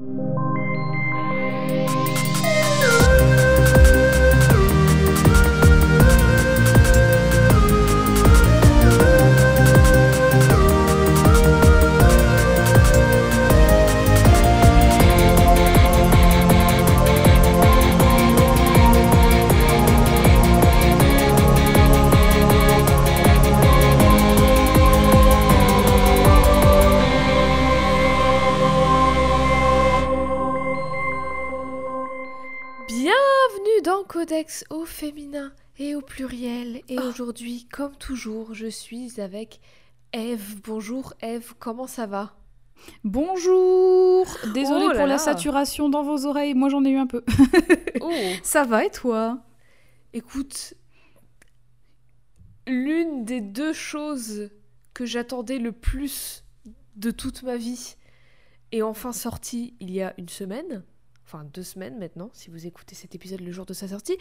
you. Aujourd'hui, comme toujours, je suis avec Eve. Bonjour Eve, comment ça va? Bonjour Désolée Oh là pour la saturation dans vos oreilles, moi j'en ai eu un peu. Oh Ça va et toi? Écoute, l'une des deux choses que j'attendais le plus de toute ma vie est enfin sortie il y a une semaine, enfin deux semaines maintenant, si vous écoutez cet épisode le jour de sa sortie.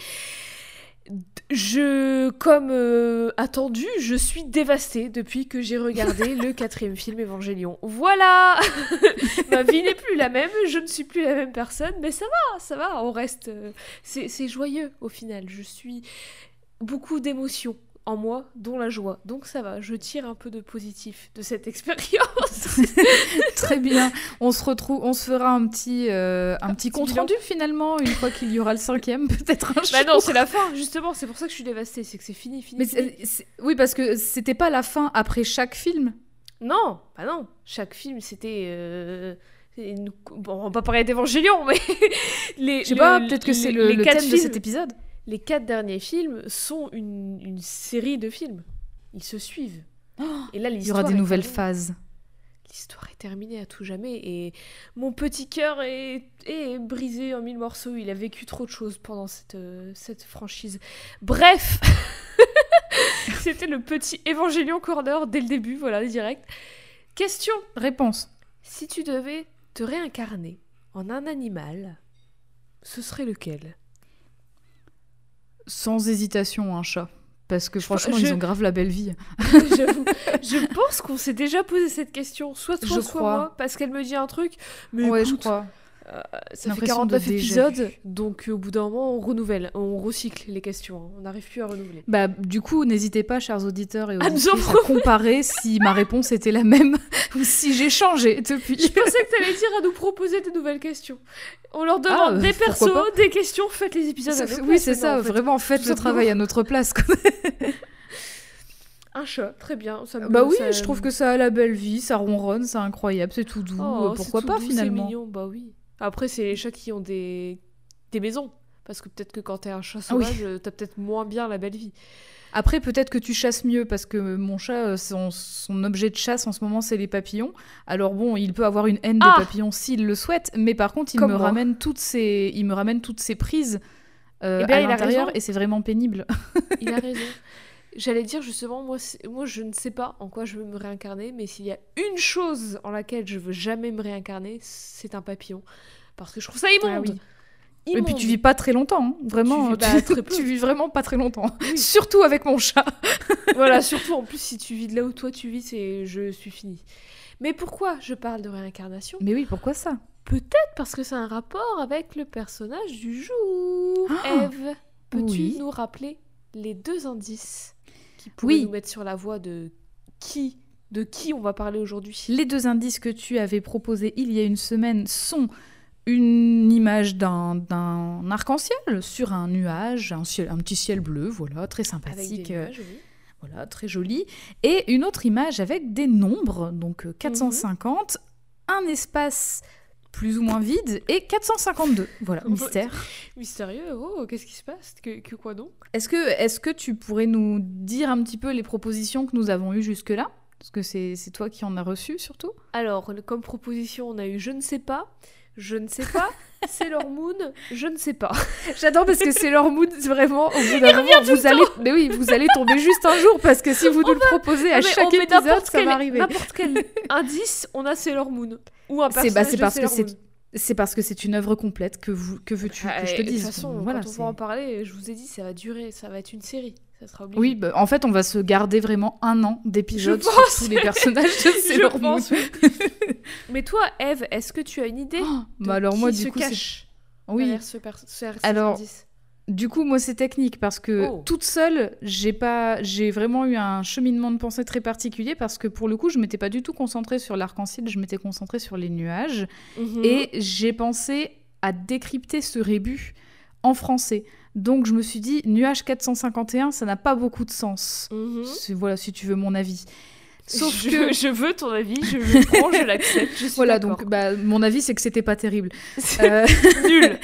Je, comme euh, attendu, je suis dévastée depuis que j'ai regardé le quatrième film Évangélion. Voilà! Ma vie n'est plus la même, je ne suis plus la même personne, mais ça va, ça va, on reste... euh, c'est c'est joyeux au final, je suis beaucoup d'émotions en moi, dont la joie. Donc ça va, je tire un peu de positif de cette expérience. Très bien. On se retrouve, on se fera un petit, euh, un petit petit compte bilan. rendu finalement une fois qu'il y aura le cinquième, peut-être un bah non, c'est la fin, justement, c'est pour ça que je suis dévastée, c'est que c'est fini, fini. Mais fini. oui, parce que c'était pas la fin après chaque film. Non, bah non, chaque film c'était... euh, une- Bon, on va pas parler d'Évangélion, mais... les, Je sais le- pas, peut-être que c'est le, thème de cet épisode. Les quatre derniers films sont une, une série de films. Ils se suivent. Et là, Il y aura des nouvelles terminée. phases. L'histoire est terminée à tout jamais et mon petit cœur est, est brisé en mille morceaux. Il a vécu trop de choses pendant cette, euh, cette franchise. Bref, c'était le petit Évangélion Corner dès le début, voilà, direct. Question Réponse. si tu devais te réincarner en un animal, ce serait lequel? Sans hésitation, un chat. Parce que franchement, je- ils ont grave la belle vie. Je pense qu'on s'est déjà posé cette question, soit toi, Je soit crois. moi, parce qu'elle me dit un truc. Mais ouais, je écoute, crois. Ça fait L'impression 49 de déjà épisodes, donc euh, au bout d'un moment, on renouvelle, on recycle les questions. hein. On n'arrive plus à renouveler. Bah, du coup, n'hésitez pas, chers auditeurs et À nous auditrices, en à comparer si ma réponse était la même ou si j'ai changé depuis. Je pensais que tu allais dire à nous proposer de nouvelles questions. On leur demande Ah, euh, des persos, des questions, faites les épisodes à Ça- nos oui, places c'est ça, maintenant, en fait. vraiment, faites Tout le travail à notre place. Un chat, très bien. Ça me- bah oui, ça- je trouve que ça a la belle vie, ça ronronne, c'est incroyable, c'est tout doux, Oh, euh, pourquoi pas doux, finalement C'est mignon, bah oui. Après, c'est les chats qui ont des, des maisons. Parce que peut-être que quand t'es un chat Ah oui. sauvage, euh, t'as peut-être moins bien la belle vie. Après, peut-être que tu chasses mieux, parce que mon chat, euh, son, son objet de chasse en ce moment, c'est les papillons. Alors bon, il peut avoir une haine Ah des papillons s'il le souhaite, mais par contre, il Comme me, moi. ramène toutes ses, il me ramène toutes ses prises euh, Eh à l'intérieur, et c'est vraiment pénible. Il a raison. J'allais dire justement, moi, moi je ne sais pas en quoi je veux me réincarner, mais s'il y a une chose en laquelle je veux jamais me réincarner, c'est un papillon. Parce que je trouve ça immonde. Ah oui. Et puis tu vis pas très longtemps, hein. vraiment. Tu vis- bah, très peu. tu vis vraiment pas très longtemps. Oui. Surtout avec mon chat. Voilà, surtout en plus si tu vis de là où toi tu vis, c'est je suis fini. Mais pourquoi je parle de réincarnation? Mais oui, pourquoi ça? Peut-être parce que c'est un rapport avec le personnage du jour. Ah Eve, peux-tu Oui. nous rappeler les deux indices? Qui Oui. nous mettre sur la voie de qui, de qui on va parler aujourd'hui Les deux indices que tu avais proposés il y a une semaine sont une image d'un arc-en-ciel sur un nuage, un, ciel, un petit ciel bleu, voilà, très Avec sympathique, des euh, nuages, oui. voilà, très joli, et une autre image avec des nombres, donc euh, 450, un espace plus ou moins vide et 452. Voilà, mystère. Mystérieux, oh, qu'est-ce qui se passe? Que, que quoi donc? Est-ce que, est que tu pourrais nous dire un petit peu les propositions que nous avons eues jusque-là? Parce que c'est c'est toi qui en as reçu surtout. Alors, comme proposition, on a eu je ne sais pas, je ne sais pas, Sailor Moon, je ne sais pas. J'adore parce que c'est leur mood vraiment au bout d'un moment vous allez mais oui vous allez tomber juste un jour parce que si vous nous le proposez à chaque épisode ça quel- va arriver. N'importe quel indice, on a Sailor Moon. Ou un C'est personnage bah, c'est de parce que Sailor c'est Moon. c'est parce que c'est une œuvre complète que vous que veux-tu que je te dise. De toute façon, voilà, quand on va en parler, je vous ai dit, ça va durer, ça va être une série. Ça sera obligé. Oui, bah, en fait, on va se garder vraiment un an d'épisodes sur tous les personnages de Sailor Moon. Mais toi, Eve, est-ce que tu as une idée Oh, de bah alors moi, du se coup, cache Oui, derrière ce, per- ce RC70 Alors, Du coup, moi, c'est technique parce que Oh. toute seule, j'ai pas, j'ai vraiment eu un cheminement de pensée très particulier parce que pour le coup, je m'étais pas du tout concentrée sur l'arc-en-ciel, je m'étais concentrée sur les nuages Mhm. et j'ai pensé à décrypter ce rébut en français. Donc, je me suis dit, nuage 451, ça n'a pas beaucoup de sens. Mhm. Voilà, si tu veux mon avis. Sauf je, que je veux ton avis, je le prends, je l'accepte. Voilà, donc bah, mon avis c'est que c'était pas terrible. Euh, nul,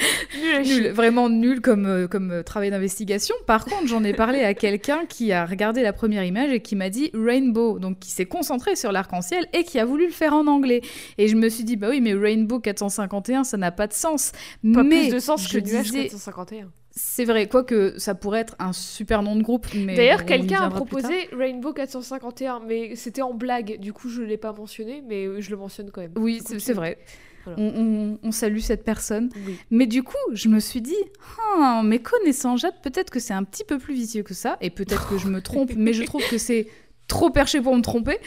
nul, vraiment nul comme, euh, comme euh, travail d'investigation. Par contre, j'en ai parlé à quelqu'un qui a regardé la première image et qui m'a dit Rainbow, donc qui s'est concentré sur l'arc-en-ciel et qui a voulu le faire en anglais. Et je me suis dit, bah oui, mais Rainbow 451, ça n'a pas de sens. Pas mais plus de sens je que nuage disais, 451. C'est vrai, quoique ça pourrait être un super nom de groupe. mais D'ailleurs, quelqu'un a proposé Rainbow 451, mais c'était en blague, du coup je l'ai pas mentionné, mais euh, je le mentionne quand même. Oui, c'est vrai. Voilà. On, on- on salue cette personne. Oui. Mais du coup, je me suis dit, Ah, mais connaissant Jade, peut-être que c'est un petit peu plus vicieux que ça, et peut-être que je me trompe, mais je trouve que c'est trop perché pour me tromper.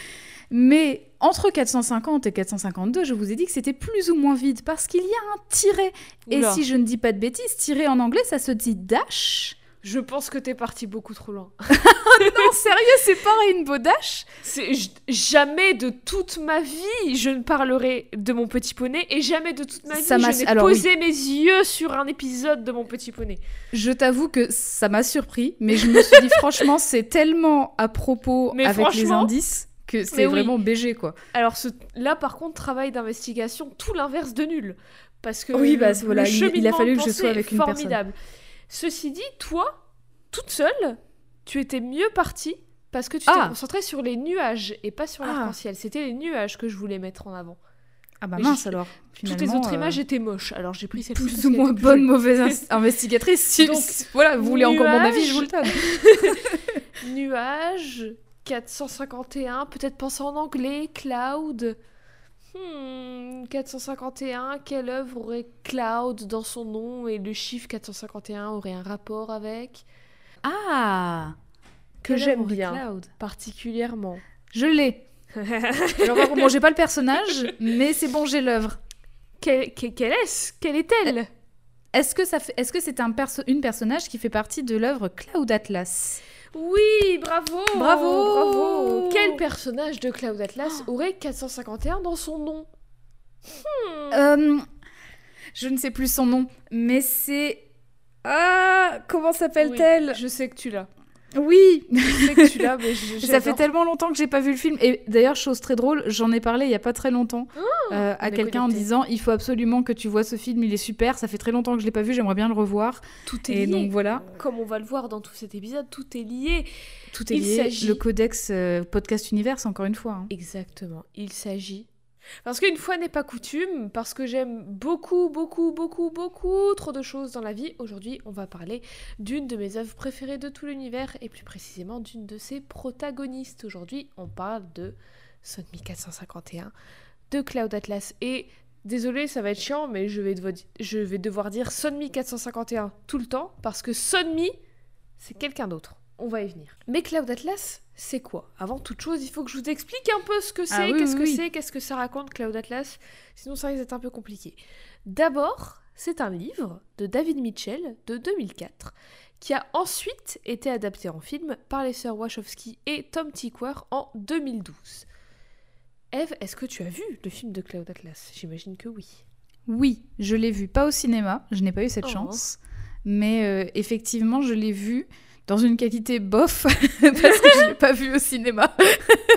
Mais entre 450 et 452, je vous ai dit que c'était plus ou moins vide, parce qu'il y a un tiret. Et si je ne dis pas de bêtises, tiret en anglais, ça se dit dash. Je pense que t'es parti beaucoup trop loin. Non, sérieux, c'est pas Rainbow Dash jamais de toute ma vie je ne parlerai de mon petit poney et jamais de toute ma vie Ça m'a- je n'ai posé mes yeux sur un épisode de mon petit poney. Je t'avoue que ça m'a surpris, mais je me suis dit, franchement, c'est tellement à propos Mais avec les indices que c'est oui. vraiment BG, quoi. Alors ce... là par contre travail d'investigation tout l'inverse de nul parce que Oui, bah, le voilà, il- il a fallu que je sois avec une personne. formidable. Ceci dit, toi toute seule, tu étais mieux partie parce que tu t'es Ah. concentrée sur les nuages et pas sur Ah. l'arc-en-ciel. C'était les nuages que je voulais mettre en avant. Ah bah Mais mince je- alors. Toutes les autres euh, images étaient moches, alors j'ai pris parce plus ou moins bonne, mauvaise investigatrice. Si, Donc, si- voilà, vous voulez encore mon avis, je vous le donne. Nuages, 451, peut-être penser en anglais, Cloud. Hmm, 451, quelle œuvre aurait Cloud dans son nom et le chiffre 451 aurait un rapport avec? Ah Que j'aime bien. Cloud? particulièrement. Je l'ai. Alors, bon, j'ai pas le personnage, mais c'est bon, j'ai l'œuvre. Quelle, que- quelle est-ce? Quelle est-elle? Est-ce que fait, est-ce que c'est un perso- une personnage qui fait partie de l'œuvre Cloud Atlas? Oui, bravo. Bravo Bravo. Quel personnage de Cloud Atlas aurait 451 dans son nom Euh, Je ne sais plus son nom, mais c'est ah comment s'appelle-t-elle? Je sais que tu l'as. Oui, Je sais que tu l'as, mais je- Ça fait tellement longtemps que j'ai pas vu le film. Et d'ailleurs, chose très drôle, j'en ai parlé il y a pas très longtemps euh, à quelqu'un en disant il faut absolument que tu vois ce film, il est super. Ça fait très longtemps que je l'ai pas vu, j'aimerais bien le revoir. Tout est Et lié. donc voilà, Comme on va le voir dans tout cet épisode, tout est lié. tout est Il lié. s'agit- Le codex euh, podcast universe, encore une fois. hein. Exactement. Il s'agit. Parce qu'une fois n'est pas coutume, parce que j'aime beaucoup, beaucoup, beaucoup, beaucoup trop de choses dans la vie, aujourd'hui on va parler d'une de mes œuvres préférées de tout l'univers et plus précisément d'une de ses protagonistes. Aujourd'hui on parle de Sonmi 451 de Cloud Atlas. Et désolé, ça va être chiant, mais je vais, devoir dire Sonmi 451 tout le temps parce que Sonmi c'est quelqu'un d'autre. On va y venir. Mais Cloud Atlas, c'est quoi? Avant toute chose, il faut que je vous explique un peu ce que c'est, Ah oui, qu'est-ce oui, que oui. c'est, qu'est-ce que ça raconte Cloud Atlas. Sinon, ça risque d'être un peu compliqué. D'abord, c'est un livre de David Mitchell de 2004 qui a ensuite été adapté en film par les sœurs Wachowski et Tom Tykwer en 2012. Eve, est-ce que tu as vu le film de Cloud Atlas? J'imagine que oui. Oui, je l'ai vu, pas au cinéma, je n'ai pas eu cette Oh. chance. Mais euh, effectivement, je l'ai vu dans une qualité bof, parce que je l'ai pas vu au cinéma.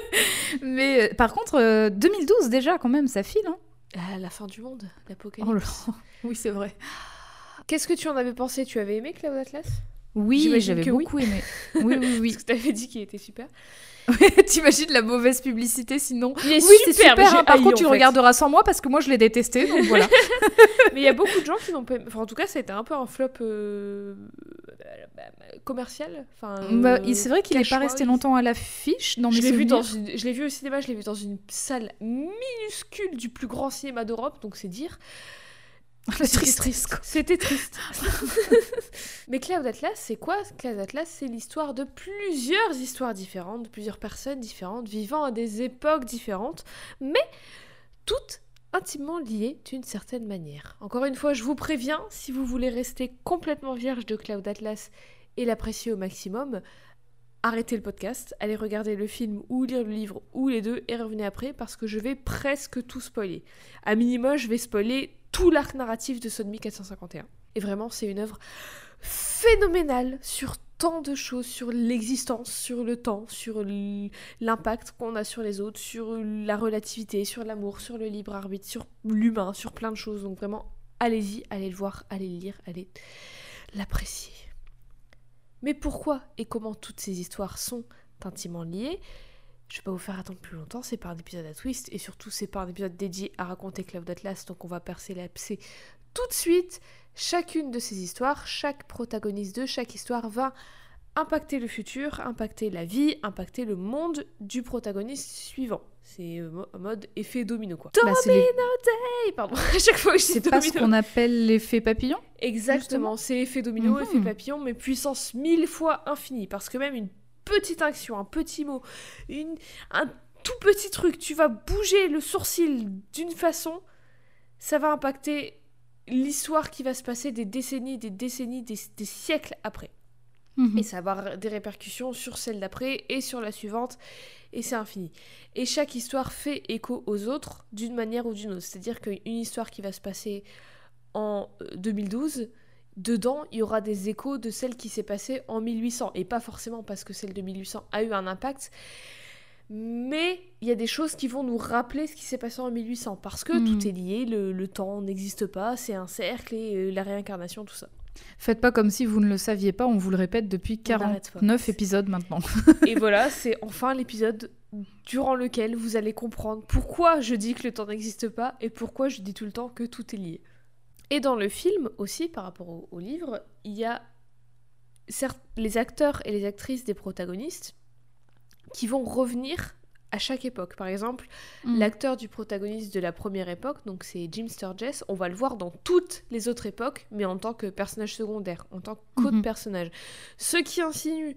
Mais euh, par contre, euh, 2012 déjà, quand même, ça file. Hein Ah, la fin du monde, l'apocalypse. oh oui, c'est vrai. Qu'est-ce que tu en avais pensé? Tu avais aimé Cloud Atlas? Oui, j'avais oui. beaucoup aimé. Oui, oui, oui. Parce que t'avais dit qu'il était super. T'imagines la mauvaise publicité sinon Il est Oui, c'est super, super. hein. Par contre, tu le regarderas sans moi parce que moi, je l'ai détesté. Donc voilà. Mais il y a beaucoup de gens qui n'ont pas. Enfin, en tout cas, ça a été un peu un flop euh, bah, commercial. Enfin, Bah, euh, c'est vrai qu'il n'est pas resté longtemps à l'affiche dans Je l'ai vu souvenirs. dans une- je l'ai vu au cinéma, je l'ai vu dans une salle minuscule du plus grand cinéma d'Europe, donc c'est dire. C'était quoi. C'était triste. Mais Cloud Atlas, c'est quoi Cloud Atlas, c'est l'histoire de plusieurs histoires différentes, de plusieurs personnes différentes, vivant à des époques différentes, mais toutes intimement liées d'une certaine manière. Encore une fois, je vous préviens, si vous voulez rester complètement vierge de Cloud Atlas et l'apprécier au maximum, arrêtez le podcast, allez regarder le film ou lire le livre ou les deux et revenez après parce que je vais presque tout spoiler. À minima, je vais spoiler tout l'arc narratif de Sodomy 451. Et vraiment, c'est une œuvre phénoménale sur tant de choses, sur l'existence, sur le temps, sur l'impact qu'on a sur les autres, sur la relativité, sur l'amour, sur le libre arbitre, sur l'humain, sur plein de choses. Donc vraiment, allez-y, allez le voir, allez le lire, allez l'apprécier. Mais pourquoi et comment toutes ces histoires sont intimement liées? Je vais pas vous faire attendre plus longtemps, c'est pas un épisode à twist et surtout c'est pas un épisode dédié à raconter Cloud Atlas, donc on va percer l'abcès tout de suite. Chacune de ces histoires, chaque protagoniste de chaque histoire va impacter le futur, impacter la vie, impacter le monde du protagoniste suivant. C'est euh, mo- mode effet domino quoi. Bah, c'est les- Hey, pardon, à chaque fois que je dis C'est pas ce domino. qu'on appelle l'effet papillon Exactement, c'est effet domino, Mhm. effet papillon, mais puissance mille fois infinie. Parce que même une petite action, un petit mot, une, un tout petit truc, tu vas bouger le sourcil d'une façon, ça va impacter l'histoire qui va se passer des décennies, des décennies, des, des siècles après. Mhm. Et ça va avoir des répercussions sur celle d'après et sur la suivante, et c'est infini. Et chaque histoire fait écho aux autres d'une manière ou d'une autre. C'est-à-dire qu'une histoire qui va se passer en euh, 2012, dedans, il y aura des échos de celle qui s'est passée en 1800. Et pas forcément parce que celle de 1800 a eu un impact, mais il y a des choses qui vont nous rappeler ce qui s'est passé en 1800. Parce que Mhm. tout est lié, le, le temps n'existe pas, c'est un cercle et euh, la réincarnation, tout ça. Faites pas comme si vous ne le saviez pas, on vous le répète depuis On n'arrête pas. 49 épisodes maintenant. Et voilà, c'est enfin l'épisode durant lequel vous allez comprendre pourquoi je dis que le temps n'existe pas et pourquoi je dis tout le temps que tout est lié. Et dans le film aussi, par rapport au, au livre, il y a certes les acteurs et les actrices des protagonistes qui vont revenir à chaque époque. Par exemple, Mm. l'acteur du protagoniste de la première époque, donc c'est Jim Sturgess, on va le voir dans toutes les autres époques, mais en tant que personnage secondaire, en tant qu'autre Mhm. personnage. Ce qui insinue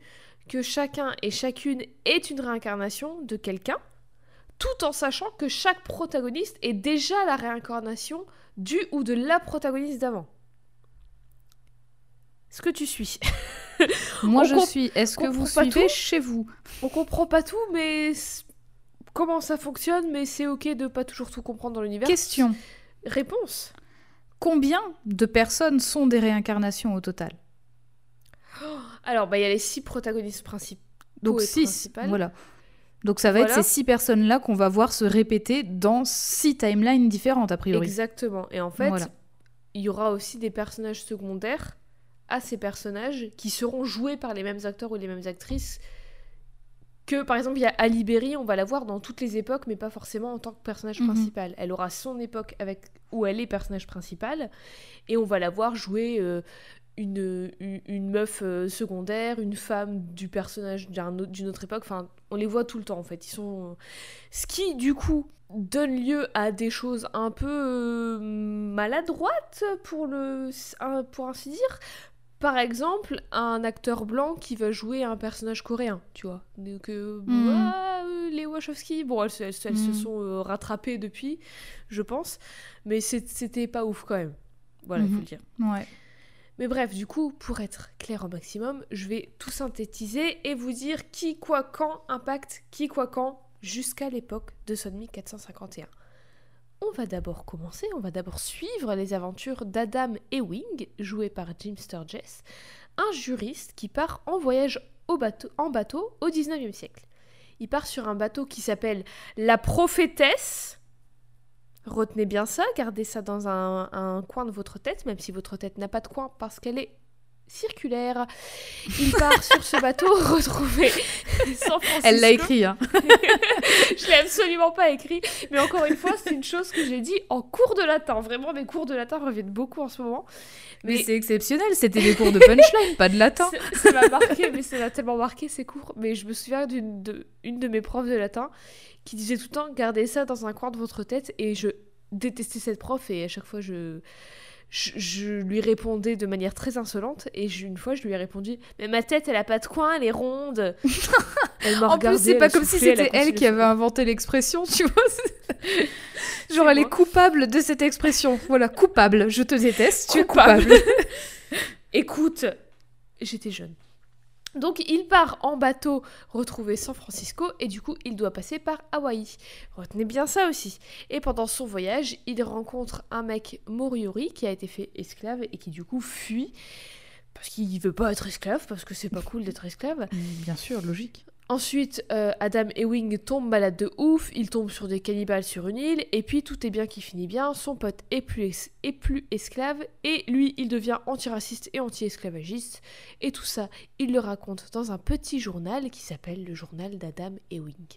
que chacun et chacune est une réincarnation de quelqu'un, tout en sachant que chaque protagoniste est déjà la réincarnation du ou de la protagoniste d'avant. Est-ce que tu suis Moi On je suis. Est-ce que vous suivez chez vous? On comprend pas tout, mais comment ça fonctionne, mais c'est ok de pas toujours tout comprendre dans l'univers. Question. Réponse. Combien de personnes sont des réincarnations au total? Alors, bah, il y a les six protagonistes principaux. Donc et 6. principales. Voilà. Donc ça va Voilà. être ces six personnes-là qu'on va voir se répéter dans six timelines différentes, a priori. Exactement. Et en fait, Voilà. il y aura aussi des personnages secondaires à ces personnages qui seront joués par les mêmes acteurs ou les mêmes actrices. Que par exemple, il y a Ali Berry, on va la voir dans toutes les époques, mais pas forcément en tant que personnage Mhm. principal. Elle aura son époque avec où elle est personnage principal, et on va la voir jouer euh, une, une, une meuf euh, secondaire, une femme du personnage d'une autre époque. Enfin, on les voit tout le temps en fait. Ils sont ce qui du coup donne lieu à des choses un peu euh, maladroites pour le pour ainsi dire. Par exemple, un acteur blanc qui va jouer un personnage coréen, tu vois. Donc, euh, Mhm. ah, euh, les Wachowski, bon, elles, se- elles elles se Mhm. sont euh, rattrapées depuis, je pense. Mais c'était pas ouf quand même. Voilà, il Mhm. faut le dire. Ouais. Mais bref, du coup, pour être clair au maximum, je vais tout synthétiser et vous dire qui, quoi, quand impacte qui, quoi, quand jusqu'à l'époque de Sodomy 451. On va d'abord commencer, on va d'abord suivre les aventures d'Adam Ewing, joué par Jim Sturgess, un juriste qui part en voyage en bateau au 19e siècle. Il part sur un bateau qui s'appelle La Prophétesse. Retenez bien ça, gardez ça dans un, coin de votre tête, même si votre tête n'a pas de coin parce qu'elle est circulaire. Il part sur ce bateau retrouver San Francisco. Elle l'a écrit, hein. Je l'ai absolument pas écrit, mais encore une fois, c'est une chose que j'ai dit en cours de latin. Vraiment, mes cours de latin reviennent beaucoup en ce moment. Mais, Mais- c'est exceptionnel, c'était des cours de punchline, pas de latin. Ça m'a marqué, mais ça m'a tellement marqué ces cours. Mais je me souviens d'une de, une de mes profs de latin qui disait tout le temps gardez ça dans un coin de votre tête. Et je détestais cette prof et à chaque fois je je, je lui répondais de manière très insolente et je- une fois je lui ai répondu mais ma tête elle a pas de coin elle est ronde elle m'a En plus, c'est pas comme si soufflé, c'était elle qui avait inventé l'expression, tu vois. c'est- Genre, elle est coupable de cette expression. Voilà, coupable. Je te déteste, tu es coupable. Écoute, j'étais jeune. Donc il part en bateau retrouver San Francisco et du coup il doit passer par Hawaï. Retenez bien ça aussi. Et pendant son voyage, il rencontre un mec Moriori qui a été fait esclave et qui du coup fuit parce qu'il veut pas être esclave parce que c'est pas cool d'être esclave. Bien sûr, logique. Ensuite, euh, Adam Ewing tombe malade de ouf, il tombe sur des cannibales sur une île, et puis tout est bien qui finit bien, son pote est plus, esclave, et lui, il devient antiraciste et anti-esclavagiste, et tout ça, il le raconte dans un petit journal qui s'appelle le journal d'Adam Ewing.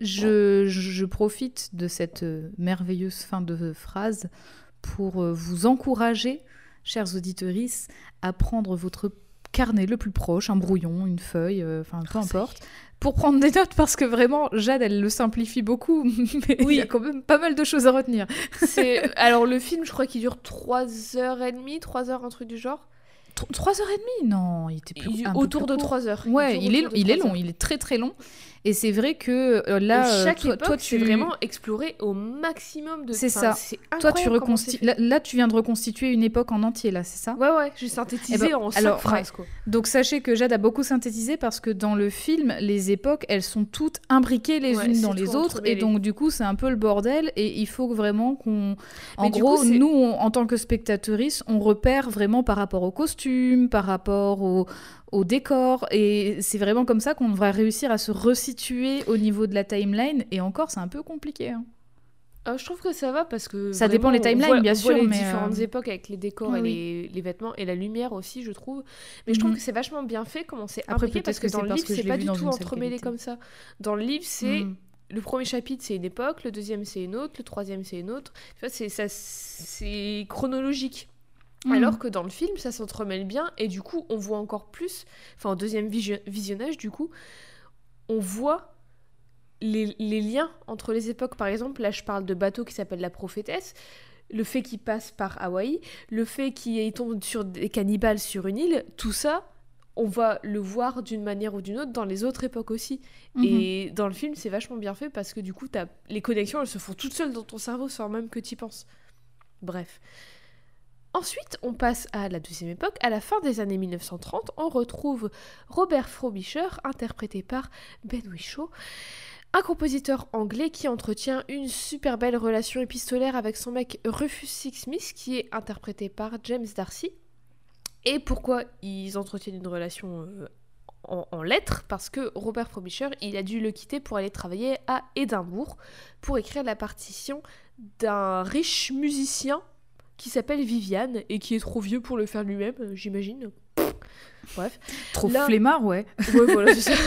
Je, je profite de cette euh, merveilleuse fin de phrase pour euh, vous encourager, chers auditeurs, à prendre votre carnet le plus proche, un brouillon, une feuille, euh, enfin peu importe, pour prendre des notes parce que vraiment, Jade, elle le simplifie beaucoup, mais il Oui. y a quand même pas mal de choses à retenir. C'est Alors le film, je crois qu'il dure 3h30, 3h, un truc du genre. Tro- Trois heures et demie? Non, il était plus Il- autour de court. 3 heures. Ouais, il est, il est long, il est très très long. Et c'est vrai que euh, là, chaque toi, époque, toi, c'est tu vraiment exploré au maximum de. C'est enfin, ça. c'est Toi, tu reconstitues. Là, là, tu viens de reconstituer une époque en entier, là, c'est ça? Ouais, ouais, j'ai synthétisé Eh ben, en cinq alors, phrases, quoi. Donc, sachez que Jade a beaucoup synthétisé parce que dans le film, les époques, elles sont toutes imbriquées les Ouais, unes dans les autres. Et donc, du coup, c'est un peu le bordel. Et il faut vraiment qu'on. En gros, coup, nous, on- en tant que spectatrices, on repère vraiment par rapport aux costumes, par rapport au, au décor. Et c'est vraiment comme ça qu'on va réussir à se resituer au niveau de la timeline. Et encore, c'est un peu compliqué. hein. Ah, je trouve que ça va parce que. Ça dépend les timelines, voit- bien on voit sûr, les mais, différentes euh, époques avec les décors oui, et oui. les, vêtements et la lumière aussi, je trouve. Mais je trouve Mhm. que c'est vachement bien fait comment c'est Après, imbriqué parce que, que dans le livre, c'est pas du tout entremêlé comme ça. Dans le livre, c'est. Mm. Le premier chapitre, c'est une époque, le deuxième, c'est une autre, le troisième, c'est une autre. Tu vois, c'est chronologique. Mm. Alors que dans le film, ça s'entremêle bien et du coup, on voit encore plus. Enfin, au deuxième visio- visionnage, du coup, on voit les, les liens entre les époques. Par exemple, là, je parle de bateau qui s'appelle la prophétesse. Le fait qu'il passe par Hawaï, le fait qu'il tombe sur des cannibales sur une île, tout ça, on va le voir d'une manière ou d'une autre dans les autres époques aussi. Mhm. Et dans le film, c'est vachement bien fait parce que du coup, t'as- les connexions, elles se font toutes seules dans ton cerveau sans même que tu y penses. Bref. Ensuite, on passe à la deuxième époque. À la fin des années 1930, on retrouve Robert Frobisher, interprété par Ben Whishaw, un compositeur anglais qui entretient une super belle relation épistolaire avec son mec Rufus Sixsmith, qui est interprété par James Darcy. Et pourquoi ils entretiennent une relation euh, en, en lettres? Parce que Robert Frobisher, il a dû le quitter pour aller travailler à Édimbourg pour écrire la partition d'un riche musicien qui s'appelle Viviane et qui est trop vieux pour le faire lui-même, euh, j'imagine. Bref. Trop Là- flemmard, ouais. Ouais, voilà, c'est ça.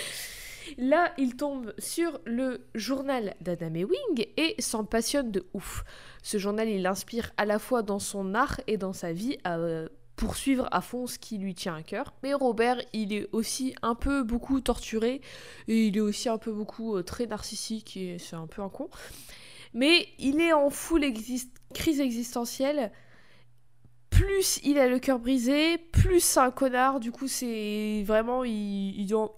Là, il tombe sur le journal d'Adam Ewing et s'en passionne de ouf. Ce journal, il l'inspire à la fois dans son art et dans sa vie à euh, poursuivre à fond ce qui lui tient à cœur. Mais Robert, il est aussi un peu beaucoup torturé et il est aussi un peu beaucoup euh, très narcissique et c'est un peu un con. Mais il est en full exist- crise existentielle. Plus il a le cœur brisé, plus c'est un connard. Du coup, c'est vraiment. Il, il doit-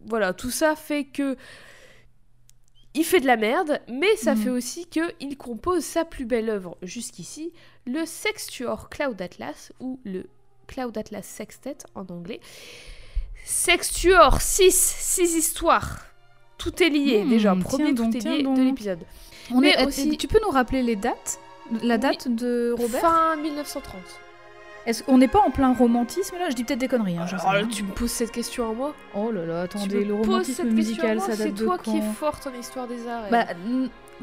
Voilà, tout ça fait que. Il fait de la merde, mais ça Mhm. fait aussi que il compose sa plus belle œuvre jusqu'ici, le Sextuor Cloud Atlas, ou le Cloud Atlas Sextet en anglais. Sextuor, 6, 6 histoires. Tout est lié, Hmm, déjà. Premier, donc, tout est lié donc. de l'épisode. On Mais est, aussi- Tu peux nous rappeler les dates La date de Robert? Fin 1930. Est-ce qu'on n'est pas en plein romantisme là? Je dis peut-être des conneries. Hein, sais rien. tu me poses cette question à moi Oh là là, Tu attendez, me le romantisme musical, ça date C'est de toi quand qui es forte en histoire des arts. Bah,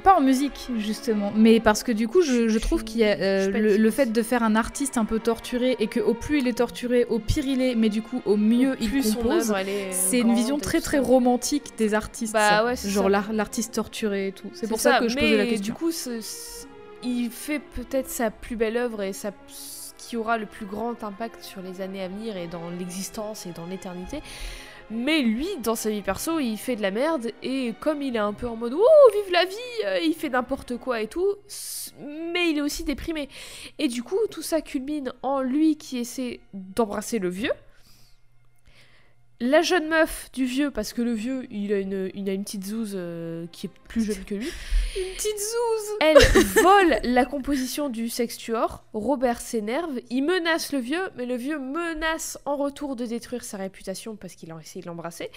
pas en musique, justement. Mais parce que du coup, je, je trouve qu'il y a euh, le, fait de faire un artiste un peu torturé et que au plus il est torturé, au pire il est, mais du coup, au mieux il plus son compose. C'est une vision très très romantique des artistes. Bah ouais, Genre l'artiste torturé et tout. C'est pour ça, que je mais posais la question. Du coup, il fait peut-être sa plus belle œuvre et sa, ce qui aura le plus grand impact sur les années à venir et dans l'existence et dans l'éternité. Mais lui, dans sa vie perso, il fait de la merde et comme il est un peu en mode oh vive la vie, euh, il fait n'importe quoi et tout, mais il est aussi déprimé. Et du coup, tout ça culmine en lui qui essaie d'embrasser le vieux la jeune meuf du vieux, parce que le vieux, il a une, il a une petite zouze euh, qui est plus jeune que lui. Une petite zouze. Elle vole la composition du sextuor. Robert s'énerve, il menace le vieux, mais le vieux menace en retour de détruire sa réputation parce qu'il a essayé de l'embrasser.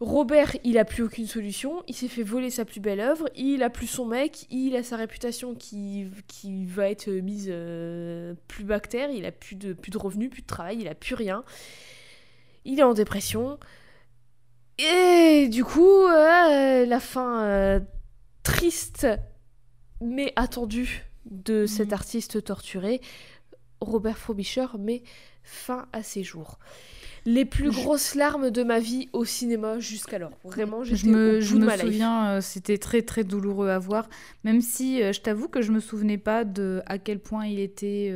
Robert, il a plus aucune solution, il s'est fait voler sa plus belle œuvre, il a plus son mec, il a sa réputation qui, qui va être mise euh, plus bactère, il a plus de, plus de revenus, plus de travail, il a plus rien il est en dépression. Et du coup, euh, la fin euh, triste mais attendue de cet mhm. artiste torturé, Robert Frobisher met fin à ses jours. Les plus grosses larmes de ma vie au cinéma jusqu'alors. Vraiment, je me, je me souviens, euh, c'était très très douloureux à voir. Même si je t'avoue que je me souvenais pas de à quel point il était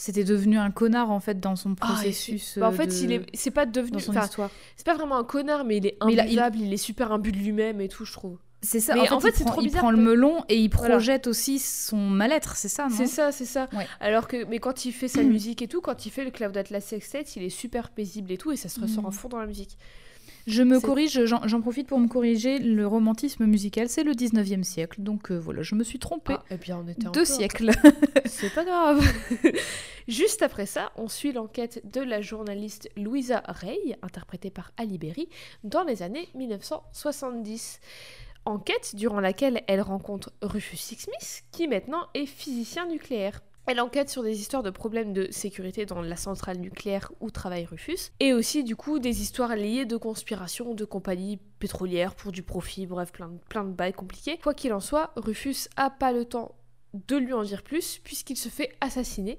c'était devenu un connard en fait dans son ah, processus. bah, en fait, il est, c'est pas devenu. Dans son histoire. C'est pas vraiment un connard, mais il est invivable, il... est super imbu de lui-même et tout, je trouve. C'est ça. Mais en fait, c'est trop bizarre. Il prend le melon et il projette aussi son mal-être, c'est ça, non C'est ça, c'est ça. Alors que, mais quand il fait sa musique et tout, quand il fait le Cloud Atlas Sextet, il est super paisible et tout, et ça se ressort à mm. fond dans la musique. Je me corrige, j'en profite pour me corriger. Le romantisme musical, c'est le 19e siècle. Donc euh, voilà, je me suis trompée. Ah, et bien on était Deux siècles. c'est pas grave. Juste après ça, on suit l'enquête de la journaliste Louisa Rey, interprétée par Ali Berry, dans les années 1970 enquête durant laquelle elle rencontre Rufus Sixsmith, qui maintenant est physicien nucléaire. Elle enquête sur des histoires de problèmes de sécurité dans la centrale nucléaire où travaille Rufus, et aussi du coup des histoires liées de conspiration de compagnies pétrolières pour du profit, bref, plein, plein de bails compliqués. Quoi qu'il en soit, Rufus a pas le temps de lui en dire plus puisqu'il se fait assassiner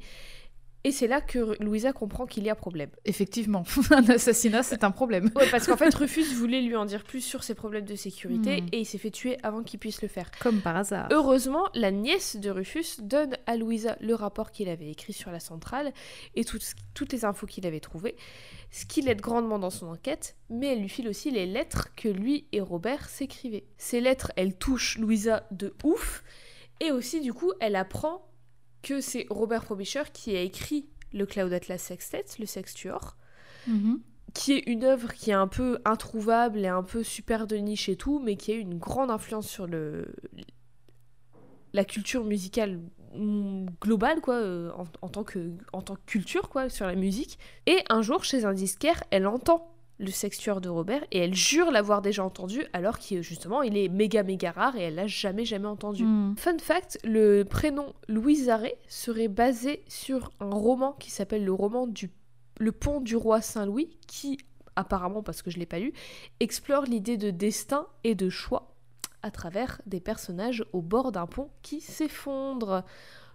et c'est là que Louisa comprend qu'il y a problème. Effectivement, un assassinat, c'est un problème. Ouais, parce qu'en fait, Rufus voulait lui en dire plus sur ses problèmes de sécurité hmm. et il s'est fait tuer avant qu'il puisse le faire. Comme par hasard. Heureusement, la nièce de Rufus donne à Louisa le rapport qu'il avait écrit sur la centrale et toutes les infos qu'il avait trouvées, ce qui l'aide grandement dans son enquête, mais elle lui file aussi les lettres que lui et Robert s'écrivaient. Ces lettres, elles touchent Louisa de ouf et aussi, du coup, elle apprend que c'est Robert Frobisher qui a écrit le Cloud Atlas Sextet, le Sextuor, mhm. qui est une œuvre qui est un peu introuvable et un peu super de niche et tout, mais qui a eu une grande influence sur le la culture musicale globale quoi euh, en, tant que en tant que culture quoi sur la musique et un jour chez un disquaire elle entend le sextueur de Robert et elle jure l'avoir déjà entendu alors qu'il justement il est méga méga rare et elle l'a jamais jamais entendu. Hmm. Fun fact, le prénom Louise Arré serait basé sur un roman qui s'appelle le roman du Le pont du roi Saint-Louis qui apparemment parce que je l'ai pas lu explore l'idée de destin et de choix à travers des personnages au bord d'un pont qui s'effondre.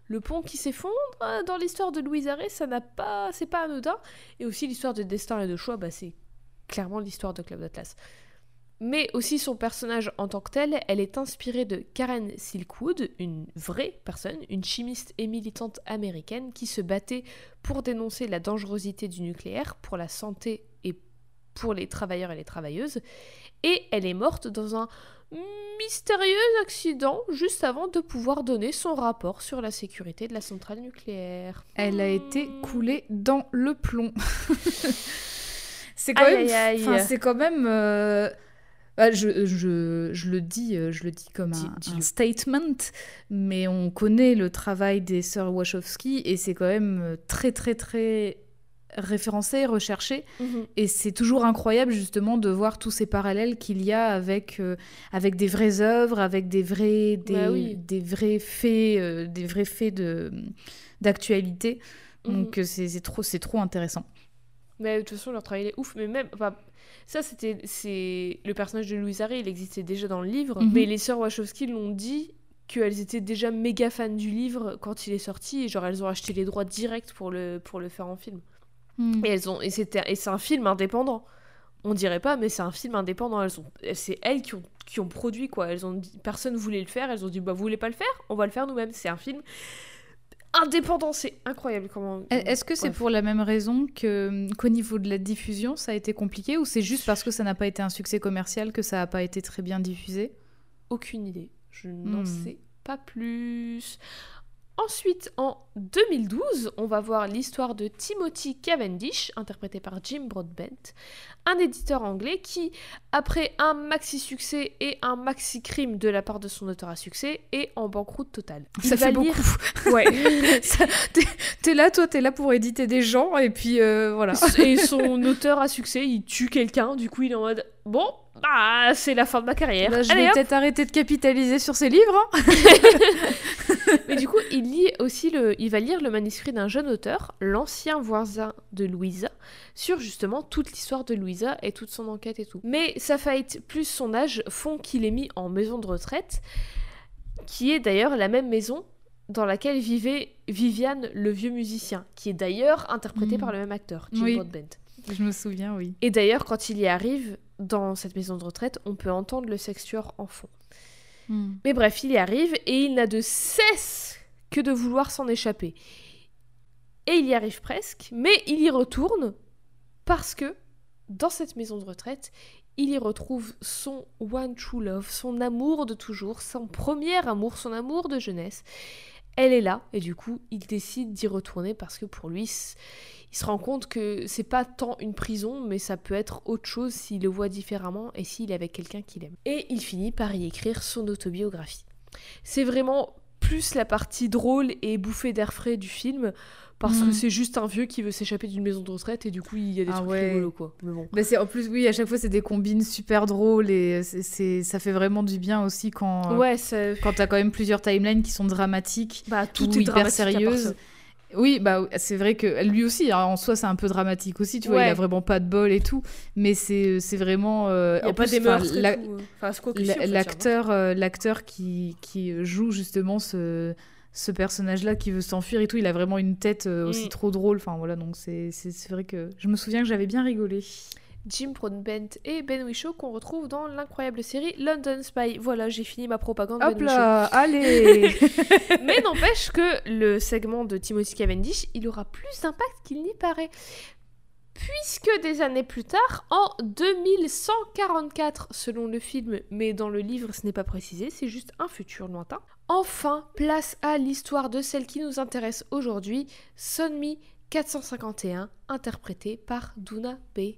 Le pont qui s'effondre dans l'histoire de Louise Arré, ça n'a pas, c'est pas anodin. Et aussi l'histoire de destin et de choix, bah c'est clairement l'histoire de Club d'Atlas. Mais aussi son personnage en tant que tel, elle est inspirée de Karen Silkwood, une vraie personne, une chimiste et militante américaine qui se battait pour dénoncer la dangerosité du nucléaire pour la santé et pour les travailleurs et les travailleuses. Et elle est morte dans un mystérieux accident juste avant de pouvoir donner son rapport sur la sécurité de la centrale nucléaire. Elle a été coulée dans le plomb. C'est quand, même, c'est quand même. Euh, bah, je, je, je, le dis, euh, je le dis comme un, statement, mais on connaît le travail des sœurs Wachowski et c'est quand même euh, très très très référencé, recherché. Mhm. Et c'est toujours incroyable justement de voir tous ces parallèles qu'il y a avec, avec des vraies œuvres, avec des vrais, des, bah des vrais faits, des vrais faits de, d'actualité. Mhm. Donc c'est, trop, c'est trop intéressant. Mais de toute façon, leur travail est ouf. Mais même, enfin, ça, c'était, c'est le personnage de Louise Harry, il existait déjà dans le livre. Mhm. Mais les sœurs Wachowski l'ont dit qu'elles étaient déjà méga fans du livre quand il est sorti. Et genre, elles ont acheté les droits directs pour le, pour le faire en film. Mhm. Et elles ont, et c'était, et c'est un film indépendant. On dirait pas, mais c'est un film indépendant. Elles ont, c'est elles qui ont, qui ont produit quoi. Elles ont dit, personne voulait le faire. Elles ont dit, bah vous voulez pas le faire? On va le faire nous-mêmes. C'est un film indépendant. C'est incroyable comment. Est-ce que c'est pour la même raison que qu'au niveau de la diffusion, ça a été compliqué ou c'est juste parce que ça n'a pas été un succès commercial que ça n'a pas été très bien diffusé? Aucune idée. Je n'en Hmm. sais pas plus. Ensuite, en 2012, on va voir l'histoire de Timothy Cavendish, interprété par Jim Broadbent, un éditeur anglais qui, après un maxi-succès et un maxi-crime de la part de son auteur à succès, est en banqueroute totale. Il Ça fait lire- beaucoup. Ouais. T'es- là, toi, t'es là pour éditer des gens et puis euh, voilà. et son auteur à succès, il tue quelqu'un, du coup il est en mode bon, bah c'est la fin de ma carrière. Là, je Allez, vais peut-être arrêter de capitaliser sur ces livres. hein. Mais du coup, il lit aussi le, il va lire le manuscrit d'un jeune auteur, l'ancien voisin de Louisa, sur justement toute l'histoire de Louisa et toute son enquête et tout. Mais sa faillite plus son âge font qu'il est mis en maison de retraite, qui est d'ailleurs la même maison dans laquelle vivait Viviane, le vieux musicien, qui est d'ailleurs interprété Mm. par le même acteur, Jim Oui. Broadbent. Je me souviens, oui. Et d'ailleurs, quand il y arrive dans cette maison de retraite, on peut entendre le sextueur en fond. Mais bref, il y arrive et il n'a de cesse que de vouloir s'en échapper. Et il y arrive presque, mais il y retourne parce que dans cette maison de retraite, il y retrouve son one true love, son amour de toujours, son premier amour, son amour de jeunesse. Elle est là et du coup, il décide d'y retourner parce que pour lui, il se rend compte que c'est pas tant une prison, mais ça peut être autre chose s'il le voit différemment et s'il est avec quelqu'un qu'il aime. Et il finit par y écrire son autobiographie. C'est vraiment plus la partie drôle et bouffée d'air frais du film, parce que Mhm. c'est juste un vieux qui veut s'échapper d'une maison de retraite et du coup il y a des Ah trucs ouais. rigolos quoi. Mais bon. Bah c'est en plus oui à chaque fois c'est des combines super drôles et c'est- ça fait vraiment du bien aussi quand Ouais, ça... quand t'as quand même plusieurs timelines qui sont dramatiques bah, tout ou est hyper dramatique Oui, bah c'est vrai que lui aussi, hein, en soi, c'est un peu dramatique aussi, tu vois, Ouais. il a vraiment pas de bol et tout, mais c'est vraiment. euh, Il y a en pas plus, des meurtres la- L'acteur, qui, qui joue justement ce, ce personnage-là qui veut s'enfuir et tout, il a vraiment une tête euh, aussi Mm. trop drôle. Enfin voilà, donc c'est vrai que je me souviens que j'avais bien rigolé. Jim Broadbent et Ben Whishaw qu'on retrouve dans l'incroyable série London Spy. Voilà, j'ai fini ma propagande Hop Ben là, allez Mais n'empêche que le segment de Timothy Cavendish, il aura plus d'impact qu'il n'y paraît. Puisque des années plus tard, en 2144, selon le film, mais dans le livre ce n'est pas précisé, c'est juste un futur lointain. Enfin, place à l'histoire de celle qui nous intéresse aujourd'hui, Sonmi 451, interprétée par Duna B.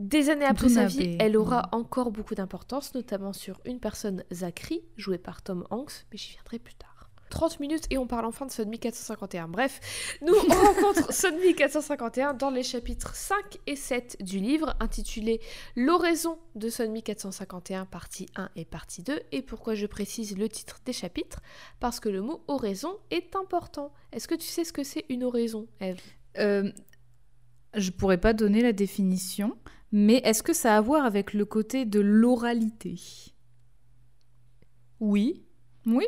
Des années après sa vie, elle aura encore beaucoup d'importance, notamment sur une personne, Zachary, jouée par Tom Hanks, mais j'y viendrai plus tard. 30 minutes et on parle enfin de Sonmi 451. Bref, nous on rencontre Sonmi 451 dans les chapitres 5 et 7 du livre intitulé L'oraison de Sonmi 451 partie 1 et partie 2. Et pourquoi je précise le titre des chapitres? Parce que le mot oraison est important. Est-ce que tu sais ce que c'est une oraison, Eve Euh, Je pourrais pas donner la définition, mais est-ce que ça a à voir avec le côté de l'oralité? Oui. Oui.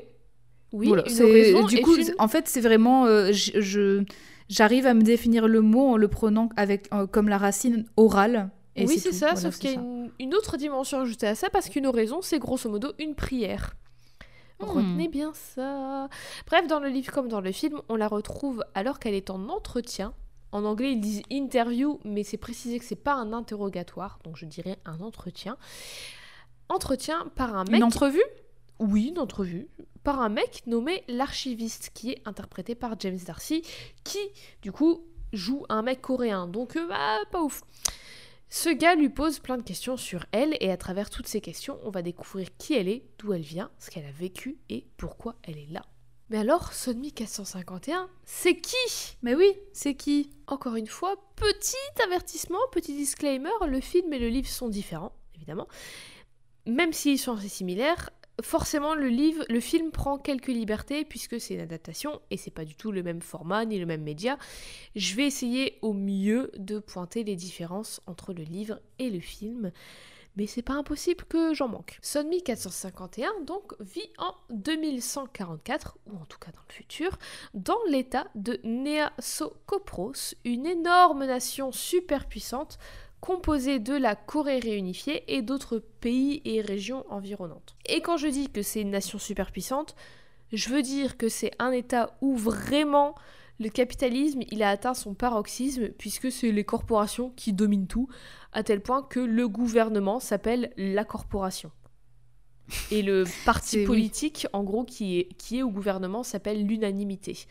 Oui, Voilà, une du coup, une- en fait, c'est vraiment, euh, je, j'arrive à me définir le mot en le prenant avec euh, comme la racine orale. Et oui, c'est ça, Voilà, sauf qu'il y a une autre dimension ajoutée à ça, parce qu'une oraison, c'est grosso modo une prière. Hmm. Retenez bien ça. Bref, dans le livre comme dans le film, on la retrouve alors qu'elle est en entretien. En anglais, ils disent interview, mais c'est précisé que c'est pas un interrogatoire, donc je dirais un entretien. Entretien par un mec. Une entrevue? Oui, une entrevue. Par un mec nommé l'archiviste, qui est interprété par James Darcy, qui, du coup, joue un mec coréen. Donc, euh, bah, pas ouf. Ce gars lui pose plein de questions sur elle, et à travers toutes ces questions, on va découvrir qui elle est, d'où elle vient, ce qu'elle a vécu et pourquoi elle est là. Mais alors, Sonmi 451, c'est qui? Mais oui, c'est qui? Encore une fois, petit avertissement, petit disclaimer, le film et le livre sont différents, évidemment. Même s'ils sont assez similaires, forcément le livre, le film prend quelques libertés puisque c'est une adaptation et c'est pas du tout le même format ni le même média. Je vais essayer au mieux de pointer les différences entre le livre et le film. Mais c'est pas impossible que j'en manque. Sonmi 451 donc vit en 2144, ou en tout cas dans le futur, dans l'état de Neasokopros, une énorme nation super puissante composée de la Corée réunifiée et d'autres pays et régions environnantes. Et quand je dis que c'est une nation super puissante, Je veux dire que c'est un État où vraiment le capitalisme, il a atteint son paroxysme puisque c'est les corporations qui dominent tout, à tel point que le gouvernement s'appelle la corporation. Et le parti oui. politique, en gros, qui est, qui est au gouvernement s'appelle l'unanimité.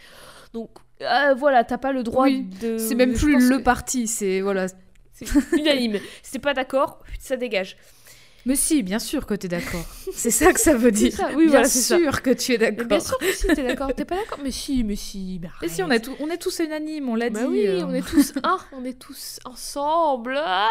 Donc euh, voilà, t'as pas le droit Oui, de... C'est même plus le que parti, c'est voilà. C'est unanime. Si t'es pas d'accord, ça dégage. Mais si, bien sûr que t'es d'accord. C'est ça que ça veut dire. Ça, oui, bien voilà, c'est ça. sûr que tu es d'accord. bien sûr que si, t'es d'accord. T'es pas d'accord Mais si, mais si. bah Mais si, on, arrête. a tout- on est tous unanimes, on l'a Bah dit. oui, euh. on est tous un, on est tous ensemble. Ah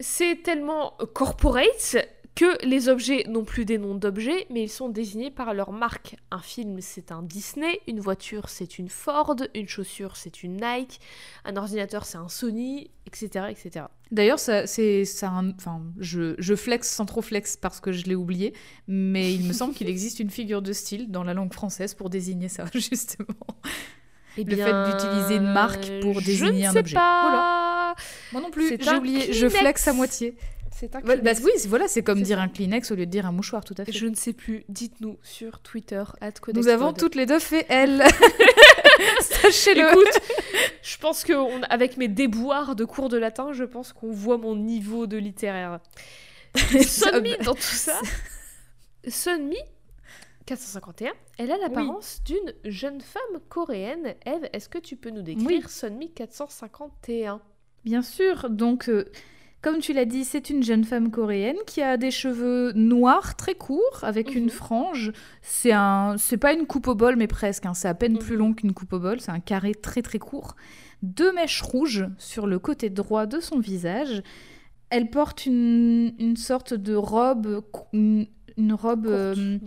c'est tellement corporate que les objets n'ont plus des noms d'objets, mais ils sont désignés par leur marque. Un film, c'est un Disney, une voiture, c'est une Ford, une chaussure, c'est une Nike, un ordinateur, c'est un Sony, etc. etc. D'ailleurs, ça, c'est, ça, un- enfin, je, je flex sans trop flex parce que je l'ai oublié, mais il me semble qu'il existe une figure de style dans la langue française pour désigner ça, justement. Eh Le fait d'utiliser une marque pour je désigner ne un sais objet. Pas. Moi non plus, j'ai un oublié, je flex à moitié. C'est un bah Kleenex. oui, c'est- voilà, c'est comme dire ça. un Kleenex au lieu de dire un mouchoir, tout à fait. Je ne sais plus. Dites-nous sur Twitter. Nous avons toutes les deux fait elle. Sachez-le. Écoute, je pense que on- avec mes déboires de cours de latin, je pense qu'on voit mon niveau de littéraire. Sunmi dans tout ça. Sunmi 451, elle a l'apparence d'une jeune femme coréenne. Eve, est-ce que tu peux nous décrire Sunmi 451 Bien sûr, donc euh, comme tu l'as dit, c'est une jeune femme coréenne qui a des cheveux noirs très courts avec Mhm. une frange. C'est un, c'est pas une coupe au bol, mais presque. hein, C'est à peine plus Mhm. long qu'une coupe au bol. C'est un carré très très court. Deux mèches rouges sur le côté droit de son visage. Elle porte une, une sorte de robe, une, une robe Courte, euh,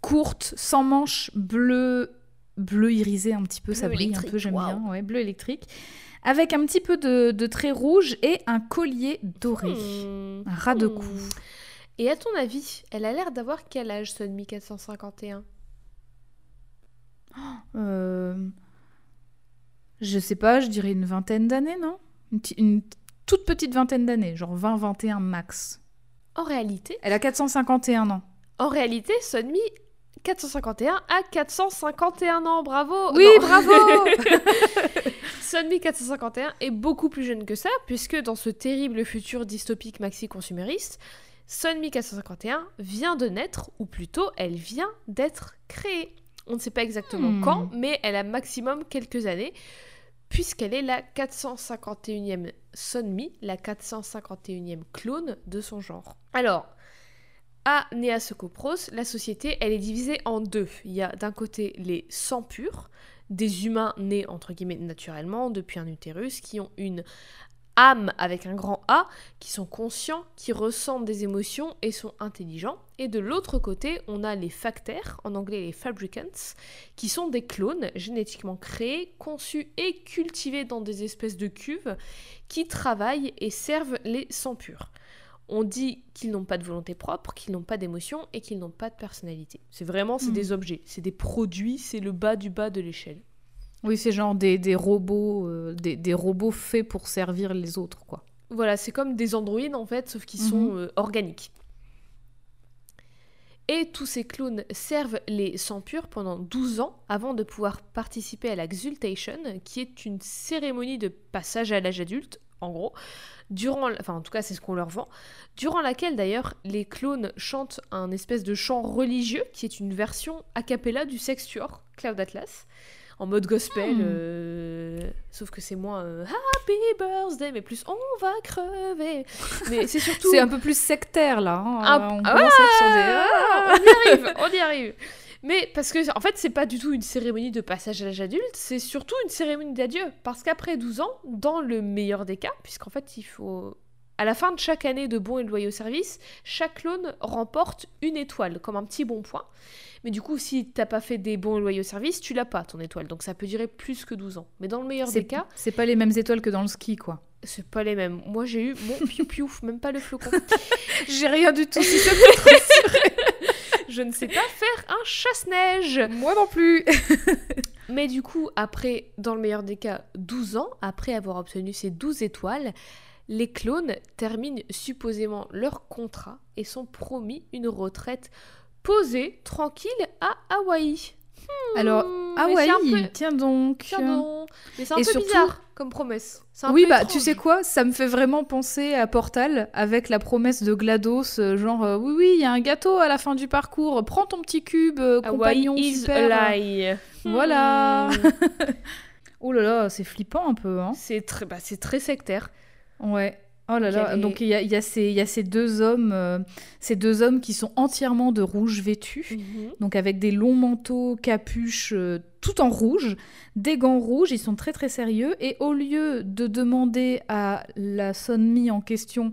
courte, sans manches, bleu, bleu irisé un petit peu, ça brille un peu, j'aime bien, ouais, bleu électrique, avec un petit peu de, de traits rouges et un collier doré, Hmm. un ras de Hmm. cou. Et à ton avis, elle a l'air d'avoir quel âge Sunmi 451 Euh, je sais pas, je dirais une vingtaine d'années, non? Une, toute petite vingtaine d'années, genre 20-21 max. En réalité, Elle a 451 ans. En réalité, Sunmi 451 a 451 ans, bravo Oui, Non. bravo Sunmi 451 est beaucoup plus jeune que ça, puisque dans ce terrible futur dystopique maxi-consumériste, Sunmi 451 vient de naître, ou plutôt, elle vient d'être créée. On ne sait pas exactement Hmm. quand, mais elle a maximum quelques années, puisqu'elle est la 451e Sunmi, la 451e clone de son genre. Alors, à Nea Sokopros, la société, elle est divisée en deux. Il y a d'un côté les sans purs, des humains nés entre guillemets naturellement depuis un utérus, qui ont une âme avec un grand A, qui sont conscients, qui ressentent des émotions et sont intelligents. Et de l'autre côté, on a les factaires, en anglais les fabricants, qui sont des clones génétiquement créés, conçus et cultivés dans des espèces de cuves, qui travaillent et servent les sans purs. On dit qu'ils n'ont pas de volonté propre, qu'ils n'ont pas d'émotion et qu'ils n'ont pas de personnalité. C'est vraiment, c'est Hmm. des objets, c'est des produits, c'est le bas du bas de l'échelle. Oui, c'est genre des, des robots, euh, des, des robots faits pour servir les autres, quoi. Voilà, c'est comme des androïdes en fait, sauf qu'ils Mhm. sont euh, organiques. Et tous ces clones servent les sans purs pendant 12 ans avant de pouvoir participer à la Xultation, qui est une cérémonie de passage à l'âge adulte, en gros, durant, enfin en tout cas c'est ce qu'on leur vend, durant laquelle d'ailleurs les clones chantent un espèce de chant religieux qui est une version a cappella du Sextuor, Cloud Atlas, en mode gospel, Hmm. euh, sauf que c'est moins euh, Happy Birthday, mais plus on va crever. Mais c'est surtout C'est un peu plus sectaire, là. hein. Ah, on ah, des- ah, on y arrive, on y arrive. Mais parce que en fait, c'est pas du tout une cérémonie de passage à l'âge adulte, c'est surtout une cérémonie d'adieu. Parce qu'après 12 ans, dans le meilleur des cas, puisqu'en fait, il faut. À la fin de chaque année de bons et loyaux services, chaque clone remporte une étoile, comme un petit bon point. Mais du coup, si t'as pas fait des bons et loyaux services, tu l'as pas ton étoile. Donc ça peut durer plus que 12 ans. Mais dans le meilleur des cas, c'est pas les mêmes étoiles que dans le ski, quoi. c'est pas les mêmes. Moi, j'ai eu mon piou-piou, même pas le flocon. J'ai rien du tout, si ça peut Je ne sais pas faire un chasse-neige. Moi non plus. Mais du coup, après, dans le meilleur des cas, 12 ans, après avoir obtenu ces 12 étoiles, les clones terminent supposément leur contrat et sont promis une retraite posé, tranquille, à Hawaï. Alors, Hmm, Hawaï, peu- tiens donc. Tiens donc. Mais c'est un Et peu surtout- bizarre comme promesse. Un Oui, peu bah étrange. tu sais quoi, ça me fait vraiment penser à Portal avec la promesse de GLaDOS, euh, genre euh, oui, oui, il y a un gâteau à la fin du parcours, prends ton petit cube, euh, Hawaii compagnon super. lie. Voilà. Oh là là, c'est flippant un peu, hein. c'est très, bah, c'est très sectaire. Ouais. Oh là là, donc il y a, y, ces- il y a ces deux hommes, euh, ces deux hommes qui sont entièrement de rouge vêtus. donc avec des longs manteaux, capuches, euh, tout en rouge, des gants rouges, ils sont très très sérieux, et au lieu de demander à la sonmi en question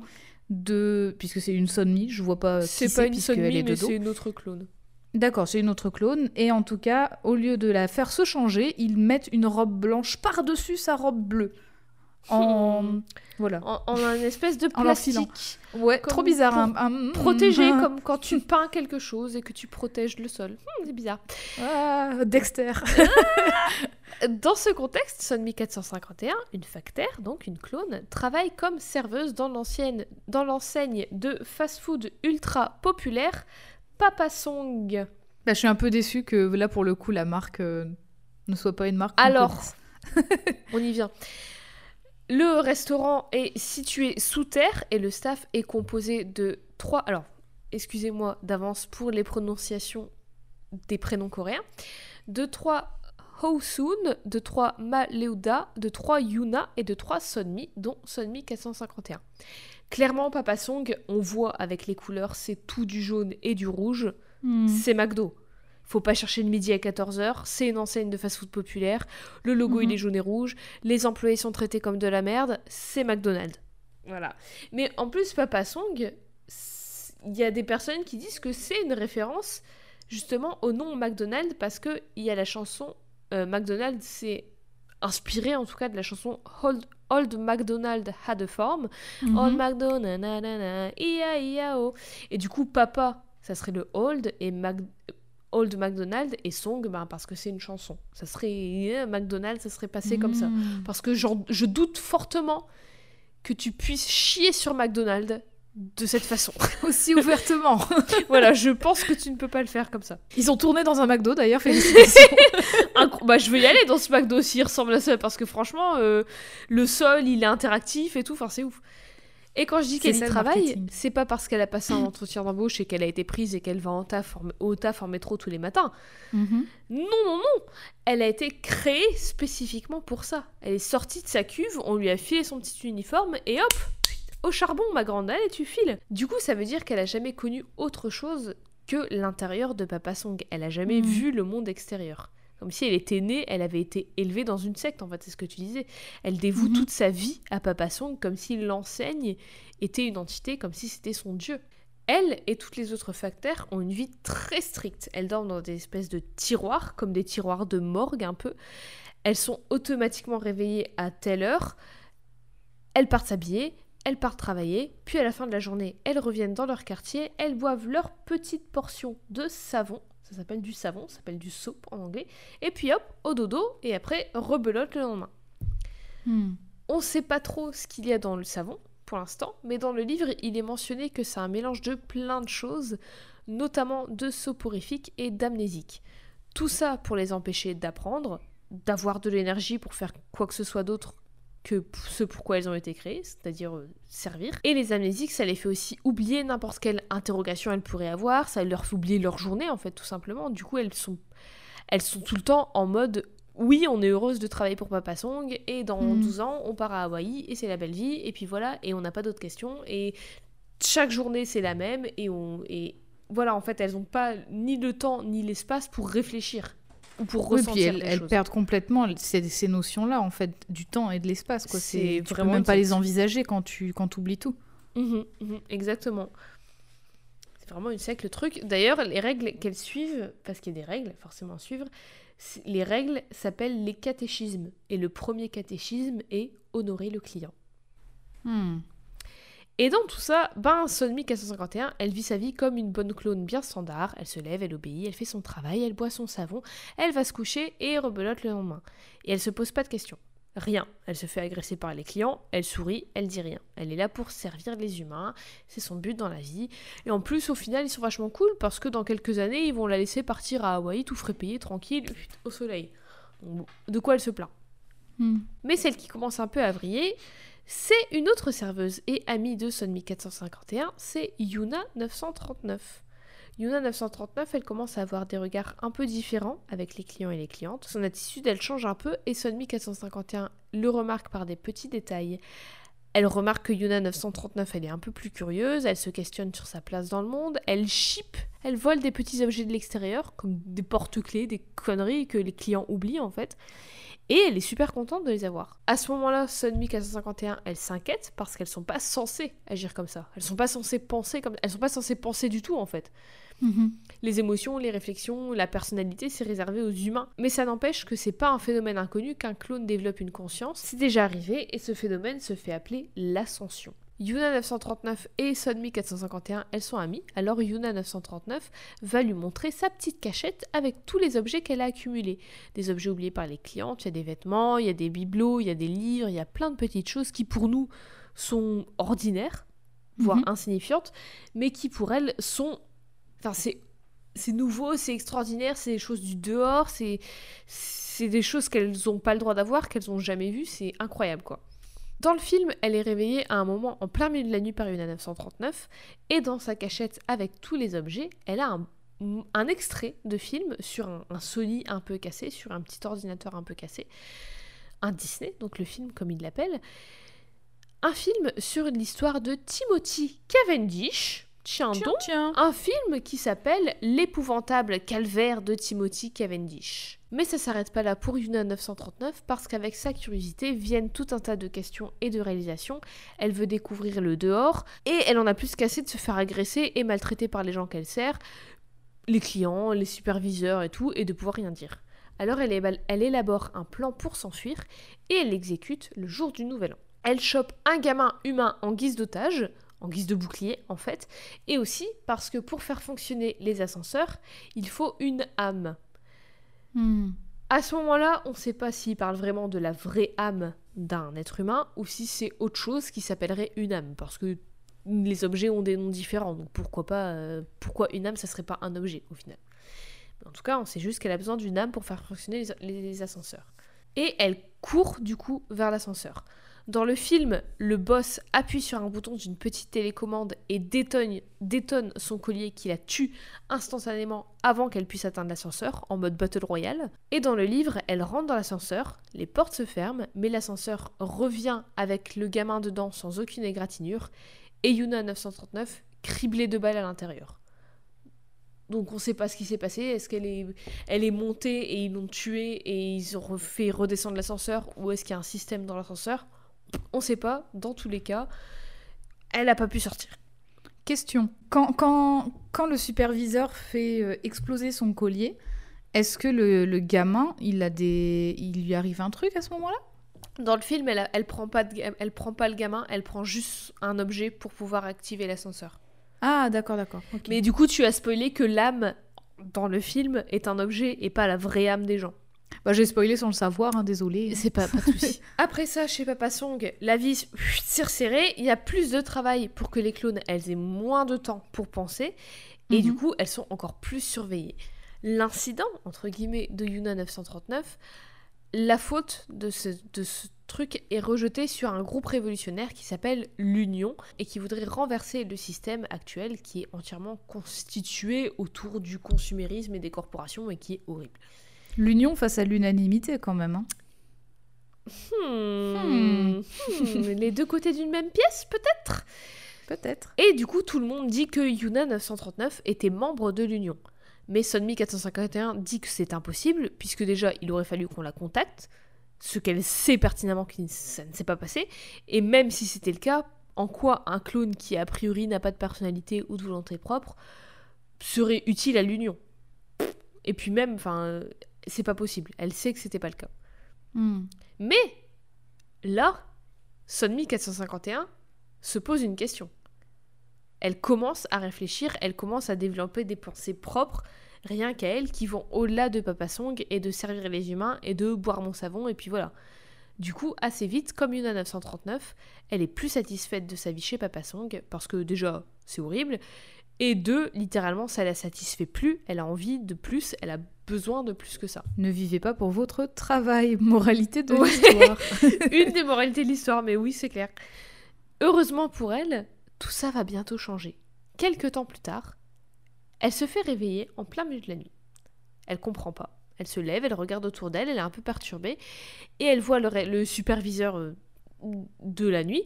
de... Puisque c'est une sonmi, je vois pas C'est pas une puisqu'elle Sonmi, est de mais c'est une autre clone. D'accord, c'est une autre clone, et en tout cas, au lieu de la faire se changer, ils mettent une robe blanche par-dessus sa robe bleue. En... Hmm. Voilà. En, en un espèce de plastique. Ouais, trop bizarre. hein. Un- Protégé, un- comme quand tu peins quelque chose et que tu protèges le sol. Hmm, c'est bizarre. Ah, Dexter. Dans ce contexte, Sonmi 451, une factaire, donc une clone, travaille comme serveuse dans l'ancienne- dans l'enseigne de fast-food ultra populaire Papa Song. Bah, je suis un peu déçue que là, pour le coup, la marque euh, ne soit pas une marque. Alors. On y vient. Le restaurant est situé sous terre et le staff est composé de trois. Alors, excusez-moi d'avance pour les prononciations des prénoms coréens. De trois Hosun, de trois Maleuda, de trois Yuna et de trois Sonmi, dont Sonmi 451. Clairement, Papa Song, on voit avec les couleurs, c'est tout du jaune et du rouge. Hmm. C'est McDo. Faut pas chercher le midi à 14h, c'est une enseigne de fast-food populaire, le logo il Mhm. est jaune et rouge, les employés sont traités comme de la merde, c'est McDonald's. Voilà. Mais en plus, Papa Song, il y a des personnes qui disent que c'est une référence justement au nom McDonald's parce que il y a la chanson euh, McDonald's, c'est inspiré en tout cas de la chanson Old, Old McDonald Had a Farm. Mhm. Old McDonald, na, na, na, ia, ia, oh. Et du coup, papa, ça serait le old, et Mac- Old McDonald, et song, ben, parce que c'est une chanson. Ça serait euh, McDonald, ça serait passé comme ça. Hmm. Parce que je doute fortement que tu puisses chier sur McDonald de cette façon. Aussi ouvertement. voilà, je pense que tu ne peux pas le faire comme ça. Ils ont tourné dans un McDo d'ailleurs, félicitations. Bah, je veux y aller dans ce McDo s'il ressemble à ça, parce que franchement, euh, le sol, il est interactif et tout, enfin, c'est ouf. Et quand je dis qu'elle y travaille, c'est pas parce qu'elle a passé un entretien d'embauche et qu'elle a été prise et qu'elle va en taf, au taf en métro tous les matins. Mhm. Non, non, non Elle a été créée spécifiquement pour ça. Elle est sortie de sa cuve, on lui a filé son petit uniforme et hop Au charbon, ma grande, allez, tu files Du coup, ça veut dire qu'elle a jamais connu autre chose que l'intérieur de Papa Song. Elle a jamais Mhm. vu le monde extérieur. Comme si elle était née, elle avait été élevée dans une secte, en fait, c'est ce que tu disais. Elle dévoue Mhm. toute sa vie à Papa Song comme si l'enseigne était une entité, comme si c'était son dieu. Elle et toutes les autres facteurs ont une vie très stricte. Elles dorment dans des espèces de tiroirs, comme des tiroirs de morgue un peu. Elles sont automatiquement réveillées à telle heure. Elles partent s'habiller, elles partent travailler, puis à la fin de la journée, elles reviennent dans leur quartier, elles boivent leur petite portion de savon. Ça s'appelle du savon, ça s'appelle du soap en anglais. Et puis hop, au dodo, et après, rebelote le lendemain. Hmm. On sait pas trop ce qu'il y a dans le savon pour l'instant, mais dans le livre, il est mentionné que c'est un mélange de plein de choses, notamment de soporifiques et d'amnésiques. Tout ça pour les empêcher d'apprendre, d'avoir de l'énergie pour faire quoi que ce soit d'autre que ce pourquoi elles ont été créées, c'est-à-dire euh, servir. Et les amnésiques, ça les fait aussi oublier n'importe quelle interrogation elles pourraient avoir, ça leur fait oublier leur journée en fait tout simplement. Du coup, elles sont elles sont tout le temps en mode oui, on est heureuse de travailler pour Papa Song et dans Mm. 12 ans, on part à Hawaï et c'est la belle vie et puis voilà et on n'a pas d'autres questions et chaque journée c'est la même et on et voilà en fait elles n'ont pas ni le temps ni l'espace pour réfléchir ou pour Oui, puis elles, perdent complètement ces, ces notions-là, en fait, du temps et de l'espace. quoi. C'est tu peux vraiment même pas les envisager quand tu quand oublies tout. Mhm, mhm, exactement. C'est vraiment une secte le truc. D'ailleurs, les règles qu'elles suivent, parce qu'il y a des règles forcément à suivre, les règles s'appellent les catéchismes. Et le premier catéchisme est honorer le client. Hmm. Et dans tout ça, ben, Sonmi 451, elle vit sa vie comme une bonne clone bien standard. Elle se lève, elle obéit, elle fait son travail, elle boit son savon, elle va se coucher et rebelote le lendemain. Et elle se pose pas de questions. Rien. Elle se fait agresser par les clients, elle sourit, elle dit rien. Elle est là pour servir les humains, c'est son but dans la vie. Et en plus, au final, ils sont vachement cool parce que dans quelques années, ils vont la laisser partir à Hawaï, tout frais payé, tranquille, au soleil. de quoi elle se plaint hmm. Mais celle qui commence un peu à vriller, c'est une autre serveuse et amie de Sonmi 451, c'est Yuna 939. Yuna 939, elle commence à avoir des regards un peu différents avec les clients et les clientes. Son attitude, elle change un peu et Sonmi 451 le remarque par des petits détails. Elle remarque que Yuna 939, elle est un peu plus curieuse, elle se questionne sur sa place dans le monde, elle chip, elle vole des petits objets de l'extérieur, comme des porte-clés, des conneries que les clients oublient en fait. Et elle est super contente de les avoir. À ce moment-là, Sunmi 451, elle s'inquiète parce qu'elles sont pas censées agir comme ça. Elles sont pas censées penser comme elles sont pas censées penser du tout en fait. Mhm. Les émotions, les réflexions, la personnalité, c'est réservé aux humains. Mais ça n'empêche que c'est pas un phénomène inconnu qu'un clone développe une conscience. C'est déjà arrivé et ce phénomène se fait appeler l'ascension. Yuna 939 et Sonmi 451, elles sont amies, alors Yuna 939 va lui montrer sa petite cachette avec tous les objets qu'elle a accumulés. Des objets oubliés par les clientes, il y a des vêtements, il y a des bibelots, il y a des livres, il y a plein de petites choses qui pour nous sont ordinaires, voire mhm. insignifiantes, mais qui pour elle sont Enfin, c'est, c'est nouveau, c'est extraordinaire, c'est des choses du dehors, c'est, c'est des choses qu'elles n'ont pas le droit d'avoir, qu'elles n'ont jamais vues, c'est incroyable quoi. Dans le film, elle est réveillée à un moment en plein milieu de la nuit par une 939 et dans sa cachette avec tous les objets, elle a un, un extrait de film sur un, un, Sony un peu cassé, sur un petit ordinateur un peu cassé, un Disney, donc le film comme il l'appelle, un film sur l'histoire de Timothy Cavendish, Tiens, un film qui s'appelle L'épouvantable calvaire de Timothy Cavendish. Mais ça s'arrête pas là pour Yuna 939 parce qu'avec sa curiosité viennent tout un tas de questions et de réalisations. Elle veut découvrir le dehors et elle en a plus qu'assez de se faire agresser et maltraiter par les gens qu'elle sert, les clients, les superviseurs et tout, et de pouvoir rien dire. Alors elle, elle élabore un plan pour s'enfuir et elle l'exécute le jour du nouvel an. Elle chope un gamin humain en guise d'otage, en guise de bouclier en fait, et aussi parce que pour faire fonctionner les ascenseurs, il faut une âme. Hmm. À ce moment-là, on ne sait pas s'il parle vraiment de la vraie âme d'un être humain ou si c'est autre chose qui s'appellerait une âme, parce que les objets ont des noms différents, donc pourquoi pas, euh, pourquoi une âme, ça serait pas un objet au final. en tout cas, on sait juste qu'elle a besoin d'une âme pour faire fonctionner les ascenseurs. Et elle court du coup vers l'ascenseur. Dans le film, le boss appuie sur un bouton d'une petite télécommande et détonne, son collier qui la tue instantanément avant qu'elle puisse atteindre l'ascenseur, en mode Battle Royale. Et dans le livre, elle rentre dans l'ascenseur, les portes se ferment, mais l'ascenseur revient avec le gamin dedans sans aucune égratignure, et Yuna 939 criblée de balles à l'intérieur. Donc on ne sait pas ce qui s'est passé. Est-ce qu'elle est, est montée et ils l'ont tuée et ils ont fait redescendre l'ascenseur ou est-ce qu'il y a un système dans l'ascenseur? On sait pas, dans tous les cas, elle n'a pas pu sortir. Question. Quand, quand, quand le superviseur fait euh, exploser son collier, est-ce que le, gamin, il, a des... il lui arrive un truc à ce moment-là? Dans le film, elle, elle, prend pas elle prend pas le gamin, elle prend juste un objet pour pouvoir activer l'ascenseur. Ah, d'accord, d'accord. Mais du coup, tu as spoilé que l'âme dans le film est un objet et pas la vraie âme des gens. Bah, j'ai spoilé sans le savoir, hein, désolé. C'est pas, pas de souci. Après ça, chez Papa Song, la vie s'est resserrée. Il y a plus de travail pour que les clones, elles aient moins de temps pour penser. Et du mhm. coup, elles sont encore plus surveillées. L'incident, entre guillemets, de Yuna 939, la faute de ce, de ce truc est rejeté sur un groupe révolutionnaire qui s'appelle l'Union et qui voudrait renverser le système actuel qui est entièrement constitué autour du consumérisme et des corporations et qui est horrible. L'union face à l'unanimité quand même. Hein. Hmm. Hmm. Les deux côtés d'une même pièce, peut-être? Peut-être. Et du coup, tout le monde dit que Yuna 939 était membre de l'Union. Mais Sonmi 451 dit que c'est impossible, puisque déjà, il aurait fallu qu'on la contacte, ce qu'elle sait pertinemment que ça ne s'est pas passé. Et même si c'était le cas, en quoi un clone qui a priori n'a pas de personnalité ou de volonté propre serait utile à l'Union? Et puis même, enfin, c'est pas possible. Elle sait que c'était pas le cas. Hmm. Mais là, Sonmi 451 se pose une question. Elle commence à réfléchir, elle commence à développer des pensées propres, rien qu'à elle, qui vont au-delà de Papa Song et de servir les humains et de boire mon savon, et puis voilà. Du coup, assez vite, comme Yuna 939, elle est plus satisfaite de sa vie chez Papa Song, parce que déjà, c'est horrible, et deux, littéralement, ça la satisfait plus, elle a envie de plus, elle a besoin de plus que ça. Ne vivez pas pour votre travail, moralité de l'histoire. Une des moralités de l'histoire, mais oui, c'est clair. Heureusement pour elle, tout ça va bientôt changer. Quelque temps plus tard, elle se fait réveiller en plein milieu de la nuit. Elle comprend pas. Elle se lève, elle regarde autour d'elle, elle est un peu perturbée, et elle voit le, le superviseur euh, de la nuit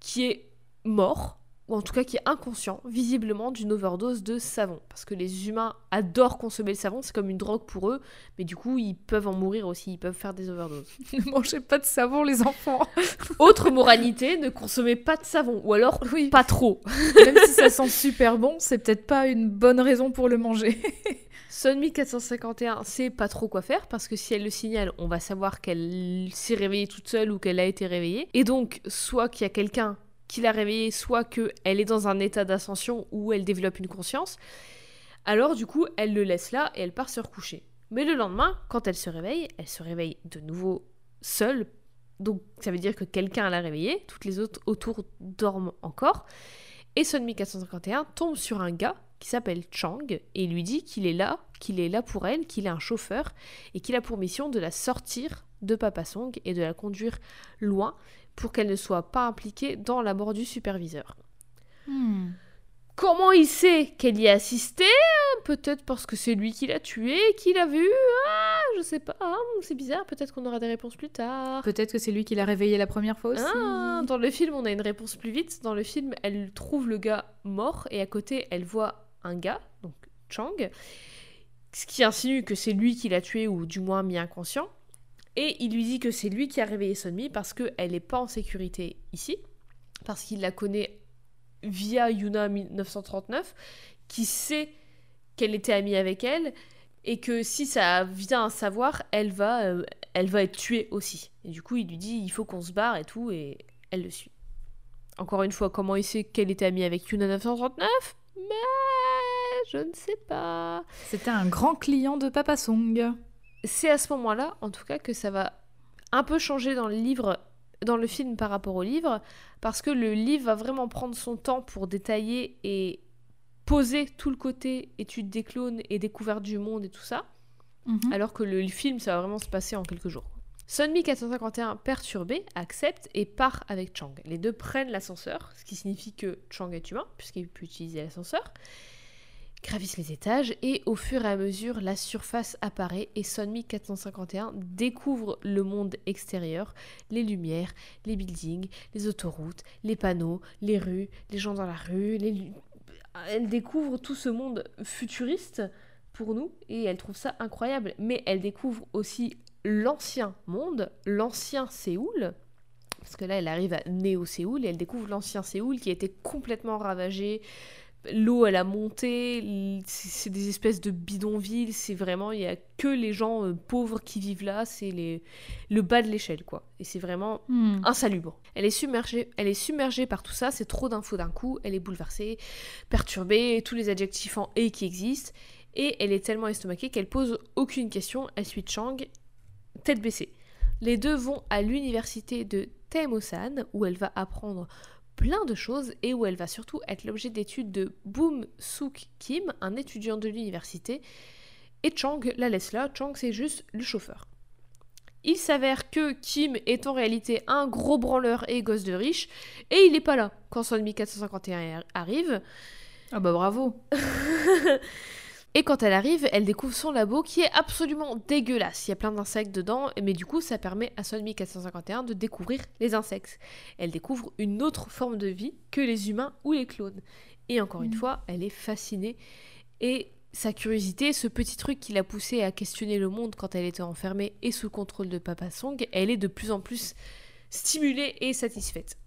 qui est mort ou en tout cas qui est inconscient, visiblement d'une overdose de savon. Parce que les humains adorent consommer le savon, c'est comme une drogue pour eux, mais du coup, ils peuvent en mourir aussi, ils peuvent faire des overdoses. ne mangez pas de savon, les enfants Autre moralité, ne consommez pas de savon, ou alors oui. pas trop. Même si ça sent super bon, c'est peut-être pas une bonne raison pour le manger. Sunmi 451 sait pas trop quoi faire parce que si elle le signale, on va savoir qu'elle s'est réveillée toute seule ou qu'elle a été réveillée. Et donc, soit qu'il y a quelqu'un qui l'a réveillée, soit qu'elle est dans un état d'ascension où elle développe une conscience. Alors du coup, elle le laisse là et elle part se recoucher. Mais le lendemain, quand elle se réveille, elle se réveille de nouveau seule. Donc ça veut dire que quelqu'un l'a réveillée, toutes les autres autour dorment encore. Et Sunmi 451 tombe sur un gars qui s'appelle Chang et lui dit qu'il est là, qu'il est là pour elle, qu'il est un chauffeur et qu'il a pour mission de la sortir de Papa Song et de la conduire loin pour qu'elle ne soit pas impliquée dans la mort du superviseur. Hmm. Comment il sait qu'elle y a assisté? Peut-être parce que c'est lui qui l'a tué, qui l'a vu ah, Je sais pas, c'est bizarre, peut-être qu'on aura des réponses plus tard. Peut-être que c'est lui qui l'a réveillé la première fois aussi. Ah, dans le film, on a une réponse plus vite. Dans le film, elle trouve le gars mort et à côté, elle voit un gars, donc Chang, ce qui insinue que c'est lui qui l'a tué ou du moins mis inconscient. Et il lui dit que c'est lui qui a réveillé Sonmi parce qu'elle n'est pas en sécurité ici, parce qu'il la connaît via Yuna 1939, qui sait qu'elle était amie avec elle, et que si ça vient à savoir, elle va, euh, elle va être tuée aussi. Et du coup, il lui dit il faut qu'on se barre et tout, et elle le suit. Encore une fois, comment il sait qu'elle était amie avec Yuna 1939 Mais je ne sais pas. C'était un grand client de Papa Song c'est à ce moment-là, en tout cas, que ça va un peu changer dans le livre, dans le film par rapport au livre, parce que le livre va vraiment prendre son temps pour détailler et poser tout le côté étude des clones et découverte du monde et tout ça, mhm. alors que le film, ça va vraiment se passer en quelques jours. Sunmi 451, perturbé, accepte et part avec Chang. Les deux prennent l'ascenseur, ce qui signifie que Chang est humain, puisqu'il peut utiliser l'ascenseur gravissent les étages et au fur et à mesure la surface apparaît et Sonmi 451 découvre le monde extérieur, les lumières, les buildings, les autoroutes, les panneaux, les rues, les gens dans la rue, elle découvre tout ce monde futuriste pour nous et elle trouve ça incroyable. Mais elle découvre aussi l'ancien monde, l'ancien Séoul parce que là elle arrive à Néo-Séoul et elle découvre l'ancien Séoul qui été complètement ravagé, l'eau elle a monté, c'est des espèces de bidonvilles, c'est vraiment, il y a que les gens euh, pauvres qui vivent là, c'est les, le bas de l'échelle quoi. Et c'est vraiment hmm. insalubre. Elle est submergée, elle est submergée par tout ça, c'est trop d'infos d'un coup, elle est bouleversée, perturbée, tous les adjectifs en et qui existent, et elle est tellement estomaquée qu'elle pose aucune question, elle suit Chang, tête baissée. Les deux vont à l'université de Taemosan où elle va apprendre plein de choses et où elle va surtout être l'objet d'études de Boom Sook Kim, un étudiant de l'université, et Chang la laisse là. Chang, c'est juste le chauffeur. Il s'avère que Kim est en réalité un gros branleur et gosse de riche, et il n'est pas là quand son 451 arrive. Ah bah bravo Et quand elle arrive, elle découvre son labo qui est absolument dégueulasse. Il y a plein d'insectes dedans, mais du coup, ça permet à Sonmi 451 de découvrir les insectes. Elle découvre une autre forme de vie que les humains ou les clones. Et encore une mm. fois, elle est fascinée. Et sa curiosité, ce petit truc qui l'a poussée à questionner le monde quand elle était enfermée et sous contrôle de Papa Song, elle est de plus en plus stimulée et satisfaite.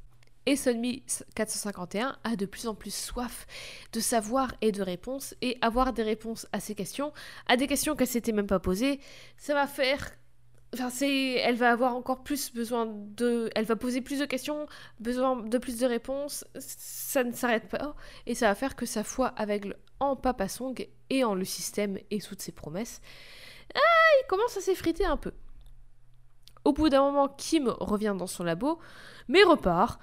Et Sunmi 451 a de plus en plus soif de savoir et de réponses, et avoir des réponses à ces questions, à des questions qu'elle s'était même pas posées, ça va faire Enfin, c'est, elle va avoir encore plus besoin de, elle va poser plus de questions, besoin de plus de réponses. Ça ne s'arrête pas et ça va faire que sa foi aveugle en Papa Song et en le système et toutes ses promesses, ah, il commence à s'effriter un peu. Au bout d'un moment, Kim revient dans son labo, mais repart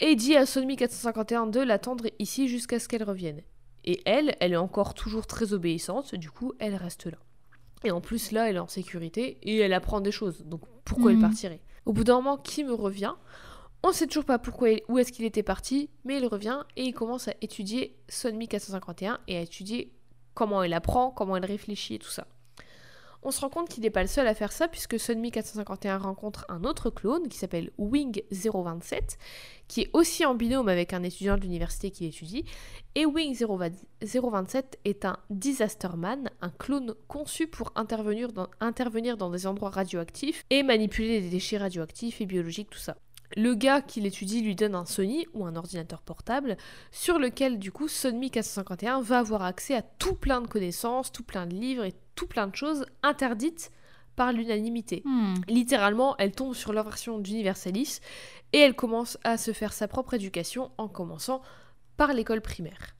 et dit à Sonmi 451 de l'attendre ici jusqu'à ce qu'elle revienne. Et elle, elle est encore toujours très obéissante, du coup, elle reste là. Et en plus, là, elle est en sécurité et elle apprend des choses. Donc, pourquoi elle Mhm. partirait? Au bout d'un moment, Kim revient? On sait toujours pas pourquoi, où est-ce qu'il était parti, mais il revient et il commence à étudier Sonmi 451 et à étudier comment elle apprend, comment elle réfléchit et tout ça. On se rend compte qu'il n'est pas le seul à faire ça puisque Sunmi 451 rencontre un autre clone qui s'appelle Wing 027 qui est aussi en binôme avec un étudiant de l'université qui étudie et Wing 027 est un disasterman, un clone conçu pour intervenir dans, des endroits radioactifs et manipuler des déchets radioactifs et biologiques tout ça. Le gars qui l'étudie lui donne un Sony ou un ordinateur portable sur lequel du coup Sonmi 451 va avoir accès à tout plein de connaissances, tout plein de livres et tout plein de choses interdites par l'unanimité. Hmm. Littéralement, elle tombe sur leur version d'Universalis et elle commence à se faire sa propre éducation en commençant par l'école primaire.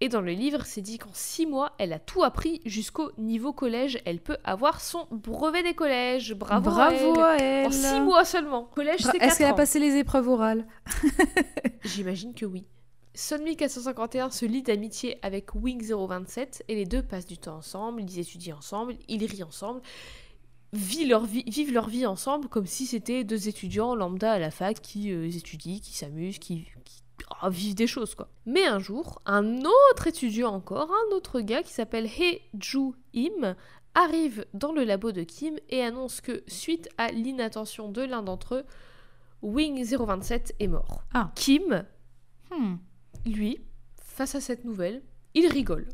Et dans le livre, c'est dit qu'en 6 mois, elle a tout appris jusqu'au niveau collège. Elle peut avoir son brevet des collèges. Bravo, à elle. Bravo à elle. En 6 mois seulement. Collège, Bra- c'est Est-ce 4 qu'elle a passé les épreuves orales? J'imagine que oui. Sunmi 451 se lie d'amitié avec Wing 027 et les deux passent du temps ensemble, ils étudient ensemble, ils rient ensemble, vivent leur vie, vivent leur vie ensemble comme si c'était deux étudiants lambda à la fac qui euh, étudient, qui s'amusent, qui, qui ah, vivent des choses quoi. Mais un jour, un autre étudiant encore, un autre gars qui s'appelle Hee Ju Im arrive dans le labo de Kim et annonce que suite à l'inattention de l'un d'entre eux, Wing 027 est mort. Ah. Kim Hmm. Lui, face à cette nouvelle, il rigole.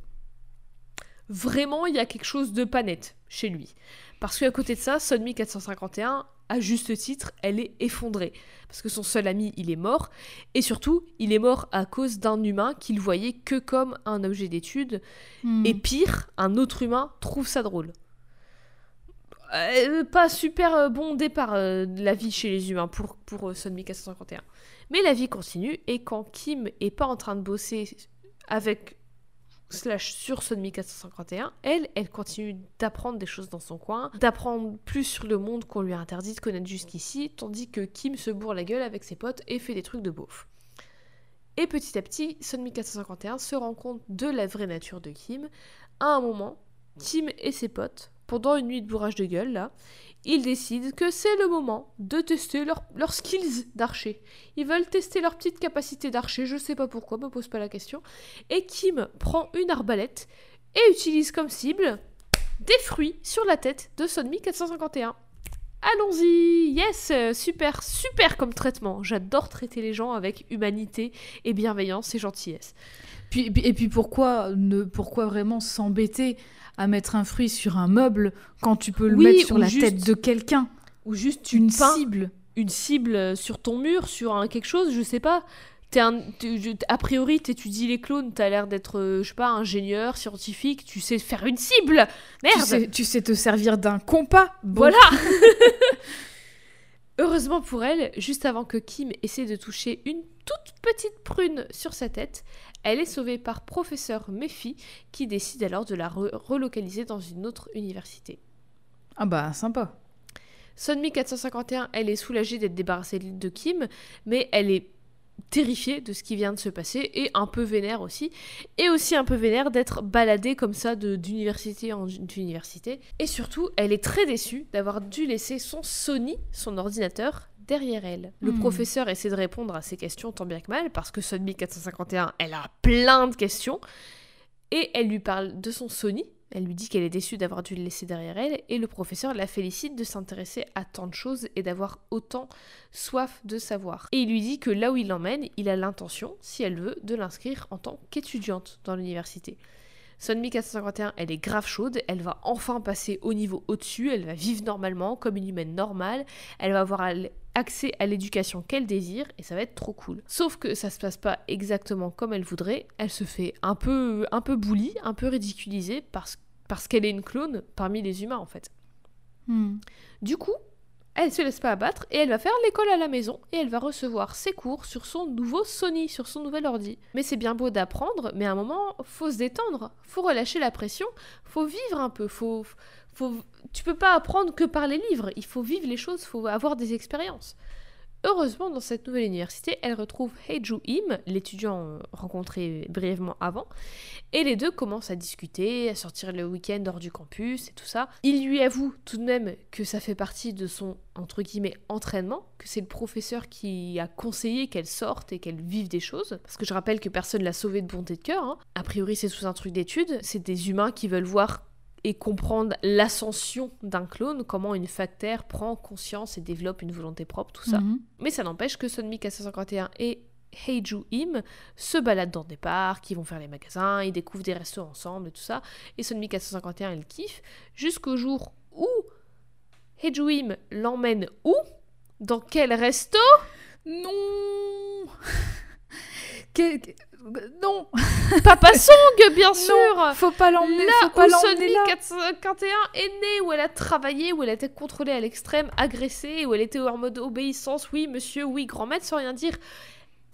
Vraiment, il y a quelque chose de pas net chez lui. Parce qu'à côté de ça, Sonmi 451, à juste titre, elle est effondrée. Parce que son seul ami, il est mort. Et surtout, il est mort à cause d'un humain qu'il voyait que comme un objet d'étude. Hmm. Et pire, un autre humain trouve ça drôle. Euh, pas super euh, bon départ euh, de la vie chez les humains pour, pour euh, Sonmi 451. Mais la vie continue et quand Kim est pas en train de bosser avec slash sur Sonmi 451, elle, elle continue d'apprendre des choses dans son coin, d'apprendre plus sur le monde qu'on lui a interdit de connaître jusqu'ici, tandis que Kim se bourre la gueule avec ses potes et fait des trucs de beauf. Et petit à petit, Sonmi 451 se rend compte de la vraie nature de Kim. À un moment, Kim et ses potes, pendant une nuit de bourrage de gueule, là, ils décident que c'est le moment de tester leurs skills d'archer. Ils veulent tester leur petite capacité d'archer, je sais pas pourquoi, me pose pas la question. Et Kim prend une arbalète et utilise comme cible des fruits sur la tête de Sonmi 451. Allons-y, yes, super, super comme traitement. J'adore traiter les gens avec humanité et bienveillance et gentillesse. Puis, et puis pourquoi, ne, pourquoi vraiment s'embêter à mettre un fruit sur un meuble quand tu peux le Oui, mettre sur la juste tête de quelqu'un? Ou juste Une cible. une cible sur ton mur, sur un quelque chose, je sais pas. Un, je- a priori, t'étudies les clones, t'as l'air d'être, euh, je sais pas, ingénieur, scientifique, tu sais faire une cible Merde Tu sais, tu sais te servir d'un compas. Bon. Voilà Heureusement pour elle, juste avant que Kim essaie de toucher une toute petite prune sur sa tête, elle est sauvée par professeur Mephi qui décide alors de la re- relocaliser dans une autre université. Ah bah sympa. Sonmi 451, elle est soulagée d'être débarrassée de Kim, mais elle est terrifiée de ce qui vient de se passer et un peu vénère aussi. Et aussi un peu vénère d'être baladée comme ça d'université en université. Et surtout, elle est très déçue d'avoir dû laisser son Sony, son ordinateur, derrière elle. Le Hmm. professeur essaie de répondre à ces questions tant bien que mal parce que Sonmi 451, elle a plein de questions. Et elle lui parle de son Sony. Elle lui dit qu'elle est déçue d'avoir dû le laisser derrière elle. Et le professeur la félicite de s'intéresser à tant de choses et d'avoir autant soif de savoir. Et il lui dit que là où il l'emmène, il a l'intention, si elle veut, de l'inscrire en tant qu'étudiante dans l'université. Sonmi 451, elle est grave chaude, elle va enfin passer au niveau au-dessus, elle va vivre normalement, comme une humaine normale, elle va avoir accès à l'éducation qu'elle désire, et ça va être trop cool. Sauf que ça se passe pas exactement comme elle voudrait, elle se fait un peu, un peu bully, un peu ridiculisée, parce, parce qu'elle est une clone parmi les humains en fait. Hmm. Du coup, elle se laisse pas abattre et elle va faire l'école à la maison et elle va recevoir ses cours sur son nouveau Sony, sur son nouvel ordi. Mais c'est bien beau d'apprendre, mais à un moment, faut se détendre, faut relâcher la pression, faut vivre un peu, faut, tu peux pas apprendre que par les livres. Il faut vivre les choses, il faut avoir des expériences. Heureusement, dans cette nouvelle université, elle retrouve Heiju Im, l'étudiant euh, rencontré brièvement avant, et les deux commencent à discuter, à sortir le week-end hors du campus et tout ça. Il lui avoue tout de même que ça fait partie de son entre guillemets entraînement, que c'est le professeur qui a conseillé qu'elle sorte et qu'elle vive des choses. Parce que je rappelle que personne l'a sauvée de bonté de cœur. hein. A priori, c'est sous un truc d'étude. C'est des humains qui veulent voir et comprendre l'ascension d'un clone, comment une factaire prend conscience et développe une volonté propre, tout ça. Mhm. Mais ça n'empêche que Sunmi 451 et Heiju Im se baladent dans des parcs, ils vont faire les magasins, ils découvrent des restos ensemble et tout ça. Et Sunmi 451, elle kiffe, jusqu'au jour où Heiju Im l'emmène où? Dans quel resto? Non que- Non Papa Song, bien sûr Non, Faut pas l'emmener, Là faut pas où l'emmener là 451 est née, où elle a travaillé, où elle a été contrôlée à l'extrême, agressée, où elle était en mode obéissance, oui monsieur, oui grand-maître, sans rien dire.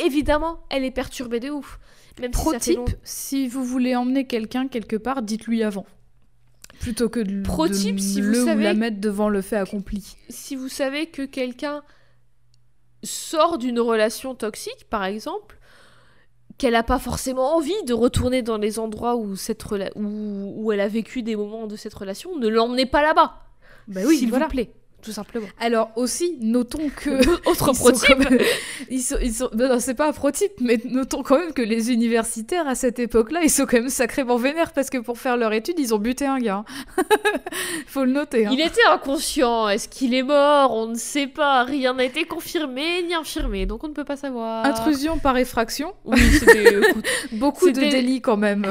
Évidemment, elle est perturbée de ouf. Même si Pro ça fait tip, long- si vous voulez emmener quelqu'un quelque part, dites-lui avant. Plutôt que de, Pro de tip, si vous le ou savez- la mettre devant le fait accompli. si vous savez que quelqu'un sort d'une relation toxique, par exemple, qu'elle n'a pas forcément envie de retourner dans les endroits où, cette où, où elle a vécu des moments de cette relation, ne l'emmenez pas là-bas. Bah S'il voilà. vous plaît, tout simplement. Alors aussi, notons que... Autre Ils sont pro tip, quand même- ils sont, ils sont- non, non, c'est pas un pro-type, mais notons quand même que les universitaires à cette époque-là, ils sont quand même sacrément vénères parce que pour faire leur étude, ils ont buté un gars. Faut le noter. hein. il était inconscient. Est-ce qu'il est mort? On ne sait pas. Rien n'a été confirmé ni infirmé, donc on ne peut pas savoir. Intrusion par effraction, Oui, c'était. écoute, beaucoup de délits quand même.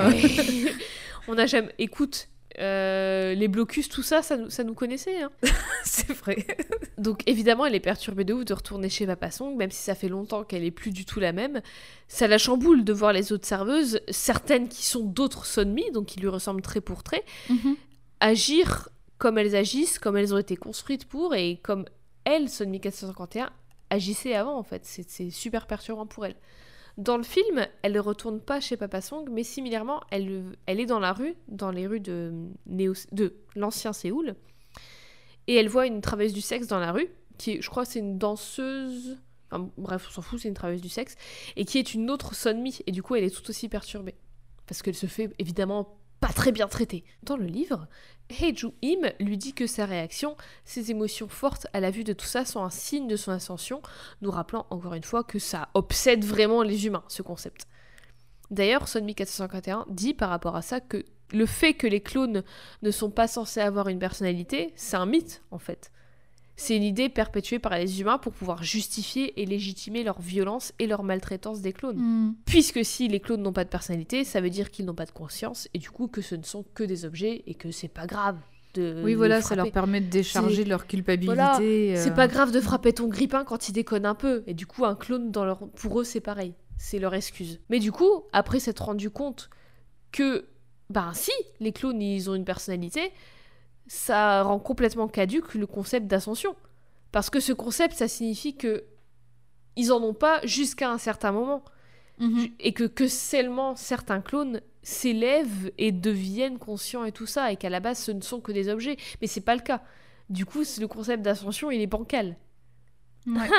on n'a jamais. Écoute, euh, les blocus, tout ça, ça nous, ça nous connaissait. Hein. c'est vrai. Donc évidemment, elle est perturbée de ouf de retourner chez Papa Song, même si ça fait longtemps qu'elle est plus du tout la même. Ça la chamboule de voir les autres serveuses, certaines qui sont d'autres Sonmi, donc qui lui ressemblent trait pour trait, agir comme elles agissent, comme elles ont été construites pour, et comme elle, Sonmi 451, agissait avant en fait. C'est super perturbant pour elle. Dans le film, elle ne retourne pas chez Papa Song, mais similairement, elle, est dans la rue, dans les rues de, l'ancien Séoul, et elle voit une travailleuse du sexe dans la rue, qui je crois, c'est une danseuse. Enfin, bref, on s'en fout, c'est une travailleuse du sexe, et qui est une autre Sonmi, et du coup, elle est tout aussi perturbée. Parce qu'elle se fait évidemment pas très bien traiter. Dans le livre, Heiju Im lui dit que sa réaction, ses émotions fortes à la vue de tout ça sont un signe de son ascension, nous rappelant encore une fois que ça obsède vraiment les humains, ce concept. D'ailleurs, Sonmi 451 dit par rapport à ça que le fait que les clones ne sont pas censés avoir une personnalité, c'est un mythe en fait. C'est une idée perpétuée par les humains pour pouvoir justifier et légitimer leur violence et leur maltraitance des clones. Hmm. Puisque si les clones n'ont pas de personnalité, ça veut dire qu'ils n'ont pas de conscience et du coup que ce ne sont que des objets et que c'est pas grave de. Oui, de voilà, ça leur permet de décharger leur culpabilité. Voilà, euh, C'est pas grave de frapper ton grippin quand il déconne un peu. Et du coup, un clone, dans leur... pour eux, c'est pareil. C'est leur excuse. Mais du coup, après s'être rendu compte que, ben si, les clones, ils ont une personnalité, ça rend complètement caduque le concept d'ascension. Parce que ce concept, ça signifie que ils en ont pas jusqu'à un certain moment. Mhm. Et que, que seulement certains clones s'élèvent et deviennent conscients et tout ça. Et qu'à la base, ce ne sont que des objets. Mais c'est pas le cas. Du coup, le concept d'ascension, il est bancal. Ouais.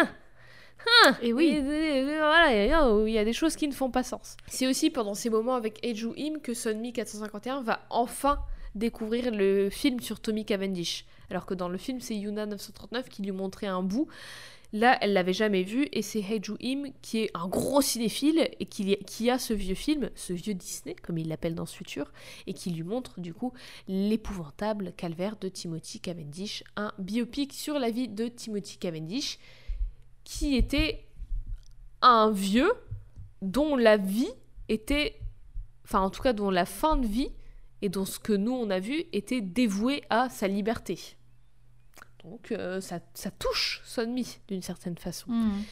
Et oui, voilà, il y a- il y a des choses qui ne font pas sens. C'est aussi pendant ces moments avec Eiju Im que Sunmi 451 va enfin découvrir le film sur Tommy Cavendish. Alors que dans le film, c'est Yuna 939 qui lui montrait un bout. Là, elle l'avait jamais vu et c'est Heiju Im qui est un gros cinéphile et qui, qui a ce vieux film, ce vieux Disney, comme il l'appelle dans ce futur, et qui lui montre du coup l'épouvantable calvaire de Timothy Cavendish, un biopic sur la vie de Timothy Cavendish, qui était un vieux dont la vie était, enfin en tout cas dont la fin de vie et dont ce que nous on a vu était dévoué à sa liberté. Donc euh, ça, ça touche Sonmi d'une certaine façon. Hmm.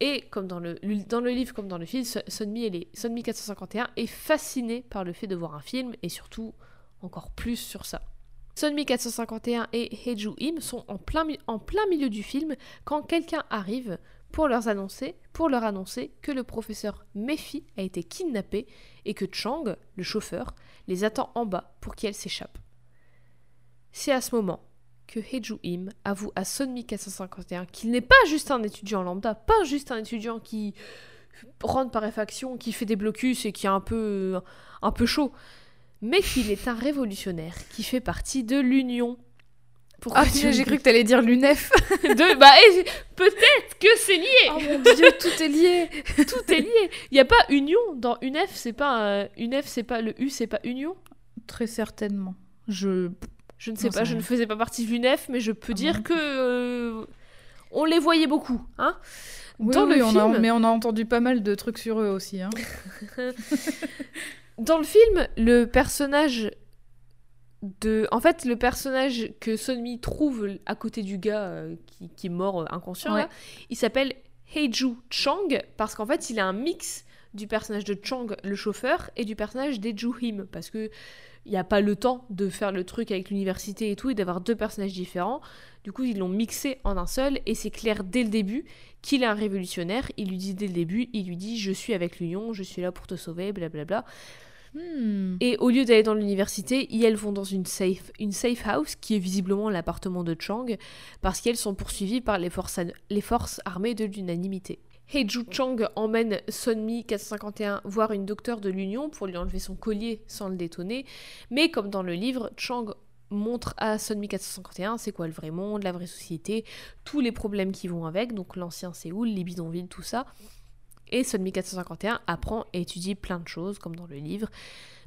Et comme dans le, dans le livre comme dans le film, Son- Sonmi, elle est, Sonmi 451 est fascinée par le fait de voir un film et surtout encore plus sur ça. Sonmi 451 et Heiju Im sont en plein, mi- en plein milieu du film quand quelqu'un arrive pour leur annoncer, que le professeur Mephi a été kidnappé et que Chang, le chauffeur, les attend en bas pour qu'elle s'échappe. C'est à ce moment que Heju Im avoue à Sonmi 451 qu'il n'est pas juste un étudiant lambda, pas juste un étudiant qui rentre par effraction, qui fait des blocus et qui est un peu, un peu chaud, mais qu'il est un révolutionnaire qui fait partie de l'Union. Pourquoi ah, j'ai cru que t'allais dire l'UNEF. de, bah, peut-être que c'est lié. Oh mon dieu, tout est lié. tout est lié. Il n'y a pas union dans UNEF, c'est pas UNEF, c'est pas le U, c'est pas union? Très certainement. Je je ne sais pas, je ne faisais pas partie de l'UNEF, mais je peux ah dire que euh, on les voyait beaucoup, hein. Dans le film... mais on a entendu pas mal de trucs sur eux aussi. Hein. Dans le film, le personnage de, en fait, le personnage que Sonmi trouve à côté du gars euh, qui, est mort euh, inconscient, il s'appelle Heiju Chang parce qu'en fait, il a un mix du personnage de Chang, le chauffeur, et du personnage d'Eju Him parce que il n'y a pas le temps de faire le truc avec l'université et tout et d'avoir deux personnages différents. Du coup, ils l'ont mixé en un seul et c'est clair dès le début qu'il est un révolutionnaire. Il lui dit dès le début, il lui dit je suis avec l'Union, je suis là pour te sauver, blablabla. Hmm. Et au lieu d'aller dans l'université, elles vont dans une safe, une safe house qui est visiblement l'appartement de Chang parce qu'elles sont poursuivies par les forces, armées de l'unanimité. Heiju Chang emmène Sonmi 451 voir une docteure de l'Union pour lui enlever son collier sans le détonner, mais comme dans le livre, Chang montre à Sonmi 451 c'est quoi le vrai monde, la vraie société, tous les problèmes qui vont avec, donc l'ancien Séoul, les bidonvilles, tout ça. Et Sonmi 451 apprend et étudie plein de choses, comme dans le livre.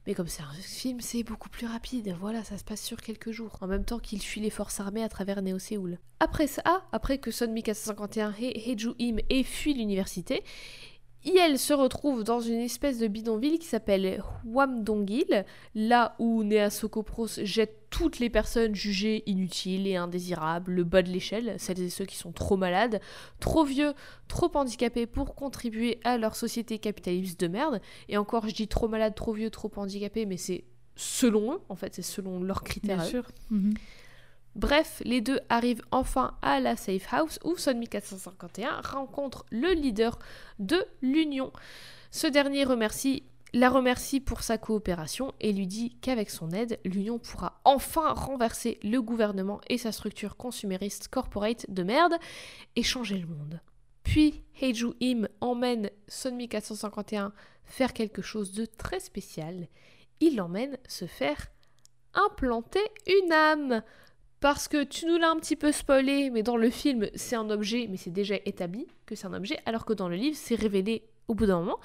Mais comme c'est un film, c'est beaucoup plus rapide. Voilà, ça se passe sur quelques jours, en même temps qu'il fuit les forces armées à travers Néo-Séoul. Après ça, après que Son 451 et Heju fui l'université, elle se retrouve dans une espèce de bidonville qui s'appelle Hwamdongil, là où Nea Sokopros jette toutes les personnes jugées inutiles et indésirables, le bas de l'échelle, celles et ceux qui sont trop malades, trop vieux, trop handicapés pour contribuer à leur société capitaliste de merde. Et encore, je dis trop malade, trop vieux, trop handicapés, mais c'est selon eux, en fait, c'est selon leurs critères. Bien sûr. Mhm. Bref, les deux arrivent enfin à la safe house où Sonmi 451 rencontre le leader de l'Union. Ce dernier la remercie pour sa coopération et lui dit qu'avec son aide, l'Union pourra enfin renverser le gouvernement et sa structure consumériste corporate de merde et changer le monde. Puis Heiju Im emmène Sonmi 451 faire quelque chose de très spécial. Il l'emmène se faire implanter une âme. Parce que tu nous l'as un petit peu spoilé, mais dans le film, c'est un objet, mais c'est déjà établi que c'est un objet, alors que dans le livre, c'est révélé au bout d'un moment.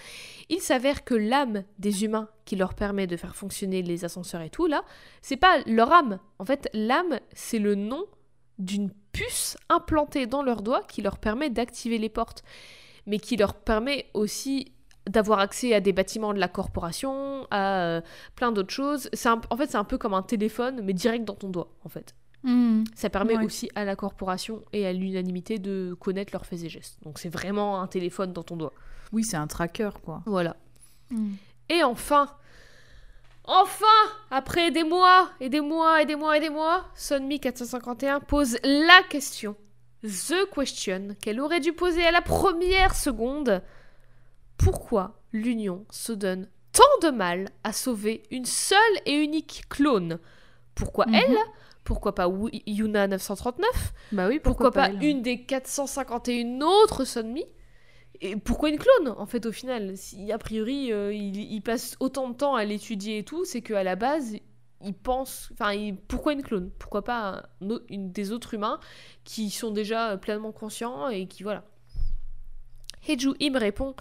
Il s'avère que l'âme des humains qui leur permet de faire fonctionner les ascenseurs et tout, là, c'est pas leur âme. En fait, l'âme, c'est le nom d'une puce implantée dans leur doigt qui leur permet d'activer les portes, mais qui leur permet aussi d'avoir accès à des bâtiments de la corporation, à euh, plein d'autres choses. en fait, c'est un peu comme un téléphone, mais direct dans ton doigt, en fait. Hmm. Ça permet aussi à la corporation et à l'unanimité de connaître leurs faits et gestes. Donc c'est vraiment un téléphone dans ton doigt. Oui, c'est un tracker, quoi. Voilà. Hmm. Et enfin, enfin, après des mois et des mois et des mois et des mois, Sonmi 451 pose la question, the question, qu'elle aurait dû poser à la première seconde. Pourquoi l'Union se donne tant de mal à sauver une seule et unique clone? Pourquoi mhm. elle pourquoi pas Yuna 939 Bah oui, pourquoi, pas, une des 451 autres Sonmi Et pourquoi une clone En fait, au final, si a priori euh, il, passe autant de temps à l'étudier et tout, c'est qu'à la base, il pense. Enfin, pourquoi une clone? Pourquoi pas une des autres humains qui sont déjà pleinement conscients et qui voilà. Heju Im répond